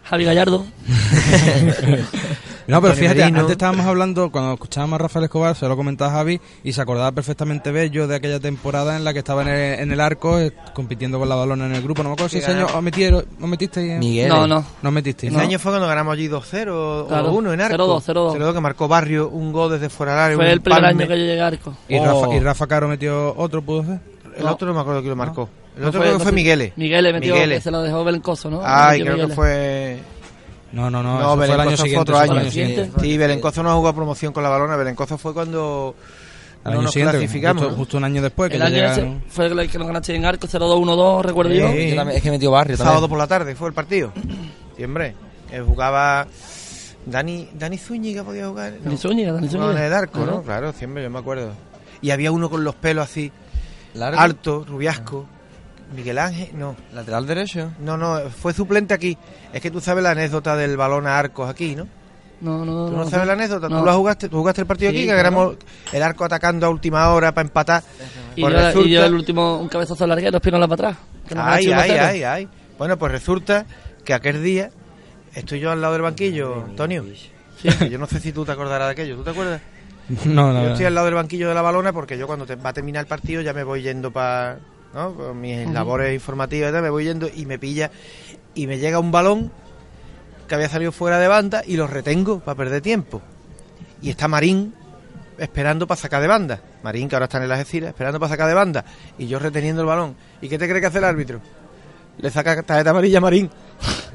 Javi Gallardo. No, pero Antonio fíjate, Merino. antes estábamos hablando, cuando escuchábamos a Rafael Escobar, se lo comentaba Javi, y se acordaba perfectamente Bello de aquella temporada en la que estaba en el, en el arco, eh, compitiendo con la balona en el grupo. No me acuerdo si ese año os metieron, ¿os metisteis? en- Miguel No, no. No os metisteis. Ese ¿no? año fue cuando ganamos allí 2-0 o Claro, 1 en arco. 0-2, 0-2. 0-2 que marcó Barrio un gol desde fuera del área. Fue el primer palme. año que yo llegué a Arco. Y, Oh. Rafa, y Rafa Caro metió otro, ¿pudo ser? El otro no me acuerdo quién lo marcó. El No otro creo que fue no Miguel. Miguel metió, se lo dejó Belencoso, ¿no? Ay, creo que fue. No, no, no, No, eso fue el año Belencozo fue siguiente. otro eso fue el año. Sí, siguiente. sí, Belencozo no jugó promoción con la balona. Belencozo fue cuando Al no año nos siguiente, clasificamos. justo, justo un año después. Que El año llegaron. ese fue el que nos ganaste en Arco, 0-2-1-2, recuerdo yo. Sí. Yo también- es que metió Barrio también Sábado por la tarde fue el partido. Siempre. Eh, jugaba. Dani, Dani Zúñiga podía jugar. Dani Zúñiga, Dani Jugaba Zúñiga. en el arco, ¿no? Claro. Claro, siempre, yo me acuerdo. Y había uno con los pelos así, Largo. alto, rubiasco. Miguel Ángel, no. Lateral derecho. No, no, fue suplente aquí. Es que tú sabes la anécdota del balón a arcos aquí, ¿no? No, no, ¿Tú no. no sabes la anécdota? No. ¿Tú la jugaste? ¿Tú jugaste el partido Sí, aquí? Que éramos el arco atacando a última hora para empatar. Y, Pues yo, y resulta- yo el último, un cabezazo larguero, espinola para atrás. que Ay, ay, 1-0. ay, ay. Bueno, pues resulta que aquel día estoy yo al lado del banquillo, Antonio. Yo no sé si tú te acordarás de aquello. ¿Tú te acuerdas? No, no. Yo estoy al lado del banquillo de la balona porque yo cuando te- va a terminar el partido ya me voy yendo para ¿no? Con mis labores informativas y tal, me voy yendo y me pilla y me llega un balón que había salido fuera de banda y lo retengo para perder tiempo. Y está Marín esperando para sacar de banda. Marín, que ahora está en el Algeciras, esperando para sacar de banda. Y yo reteniendo el balón. ¿Y qué te cree que hace el árbitro? Le saca tarjeta amarilla a Marín.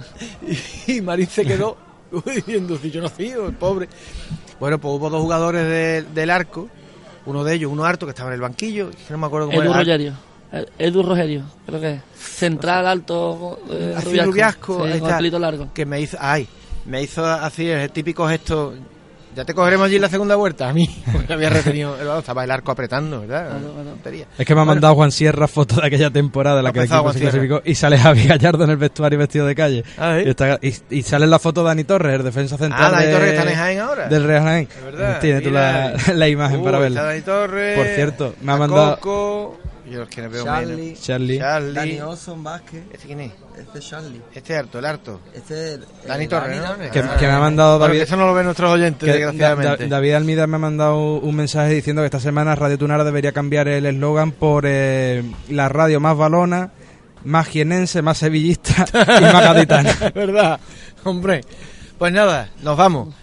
y, Marín se quedó diciendo, si yo no sigo, el pobre. Bueno, pues hubo dos jugadores de- del arco. Uno de ellos, uno harto, que estaba en el banquillo. No me acuerdo cómo Edu era. Rogerio. Edu Rogerio, creo que es. Central, alto, eh, Así rubiasco. rubiasco, Sí, está, largo. que me hizo, ay, me hizo así el típico gesto. Ya te cogeremos allí en la segunda vuelta, a mí, porque había retenido, el balón, estaba el arco apretando, ¿verdad? Es que me ha Bueno, mandado Juan Sierra fotos de aquella temporada en la que el equipo se clasificó y sale Javi Gallardo en el vestuario vestido de calle. Ah, ¿eh? y, está- y- y sale la foto Dani Torres, el defensa central. Ah, Dani de- Torres que está en Jaén ahora. Del Real Jaén. Es verdad, Tiene tú la, la imagen para está verla. Dani Torres, Por cierto, me ha mandado. Coco, yo los que no veo Charlie. menos. Charlie. Charlie. Dani Olson Vázquez. ¿Este quién es? Este es Charlie. Este es harto, el harto. Este es Dani eh, Torres, ¿no? Torres. Que, Ah. que me ha mandado Bueno, David. eso no lo ven nuestros oyentes, que desgraciadamente. Da- Da- David Almida me ha mandado un mensaje diciendo que esta semana Radio Tunara debería cambiar el eslogan por eh, la radio más balona, más jienense, más sevillista y más gaditana. Es verdad, hombre. Pues nada, nos vamos.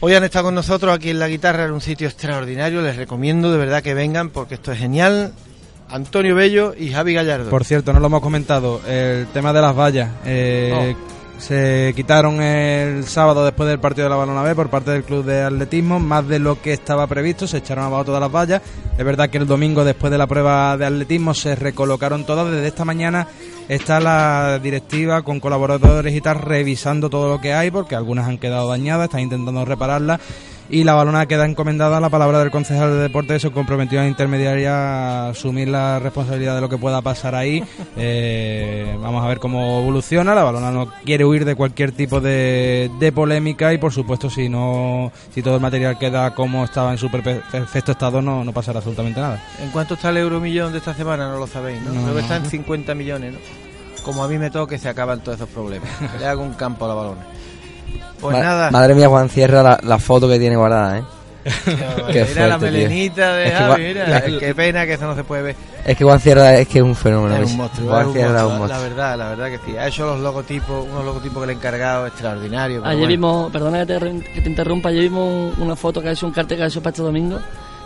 Hoy han estado con nosotros aquí en la guitarra en un sitio extraordinario. Les recomiendo de verdad que vengan porque esto es genial. Antonio Bello y Javi Gallardo. Por cierto, no lo hemos comentado, el tema de las vallas. eh, Se quitaron el sábado después del partido de la Balona B por parte del club de atletismo, más de lo que estaba previsto, se echaron abajo todas las vallas. Es verdad que el domingo después de la prueba de atletismo se recolocaron todas. Desde esta mañana está la directiva con colaboradores y tal revisando todo lo que hay porque algunas han quedado dañadas, están intentando repararlas. Y la balona queda encomendada a la palabra del concejal de deporte que se comprometió a intermediaria a asumir la responsabilidad de lo que pueda pasar ahí. Eh, vamos a ver cómo evoluciona. La balona no quiere huir de cualquier tipo de, de polémica y por supuesto si no si todo el material queda como estaba en su perfe- perfecto estado no, no pasará absolutamente nada. ¿En cuánto está el euromillón de esta semana? No lo sabéis, ¿no? No, Creo que está en 50 millones, ¿no? Como a mí me toque, se acaban todos esos problemas. Le hago un campo a la balona. Pues Ma- nada. Madre mía, Juan Cierra, la, la foto que tiene guardada, ¿eh? Qué mira la melenita de Es que Javi, mira. Qué pena que eso no se puede ver. Es que Juan Cierra es que es un fenómeno. Es ese. un monstruo, Juan es un es monstruo, La verdad, la verdad que sí. Ha hecho los logotipos, unos logotipos que le he encargado extraordinarios. Ayer bueno. vimos, perdona que te, re- que te interrumpa, ayer vimos un- una foto que ha hecho un cartel que ha hecho para este domingo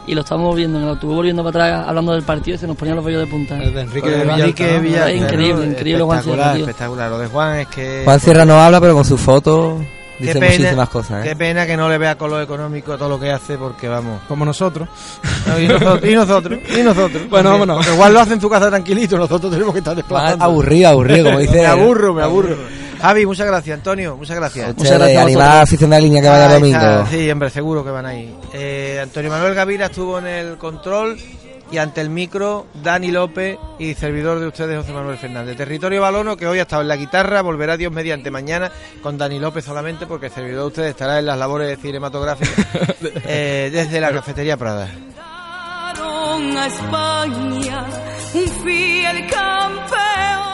y lo estábamos viendo en el autobús volviendo para atrás hablando del partido y se nos ponían los vellos de punta. El de Enrique el Villalta, Enrique ¿no? Villalta, Es increíble, increíble Juan Sierra, Espectacular, tío. espectacular. Lo de Juan es que... Juan Cierra no habla, pero con su foto Qué dice pena, muchísimas cosas, Qué ¿eh? pena que no le vea color económico a todo lo que hace porque vamos. Como nosotros. No, y nosotros, y nosotros, y nosotros. Bueno, También. vámonos. Porque igual lo hace en su casa tranquilito, nosotros tenemos que estar Más desplazando. aburrido, aburrido, como dice. me aburro, me aburro. Javi, muchas gracias. Antonio, muchas gracias. Ustedes, animar a la afición de la línea que vaya el domingo. Sí, hombre, seguro que van ahí. Eh, Antonio Manuel Gavira estuvo en el control y ante el micro Dani López y servidor de ustedes José Manuel Fernández. Territorio Balono que hoy ha estado en la guitarra, volverá Dios mediante mañana con Dani López solamente porque el servidor de ustedes estará en las labores cinematográficas eh, desde la cafetería Prada. a España un fiel campeón.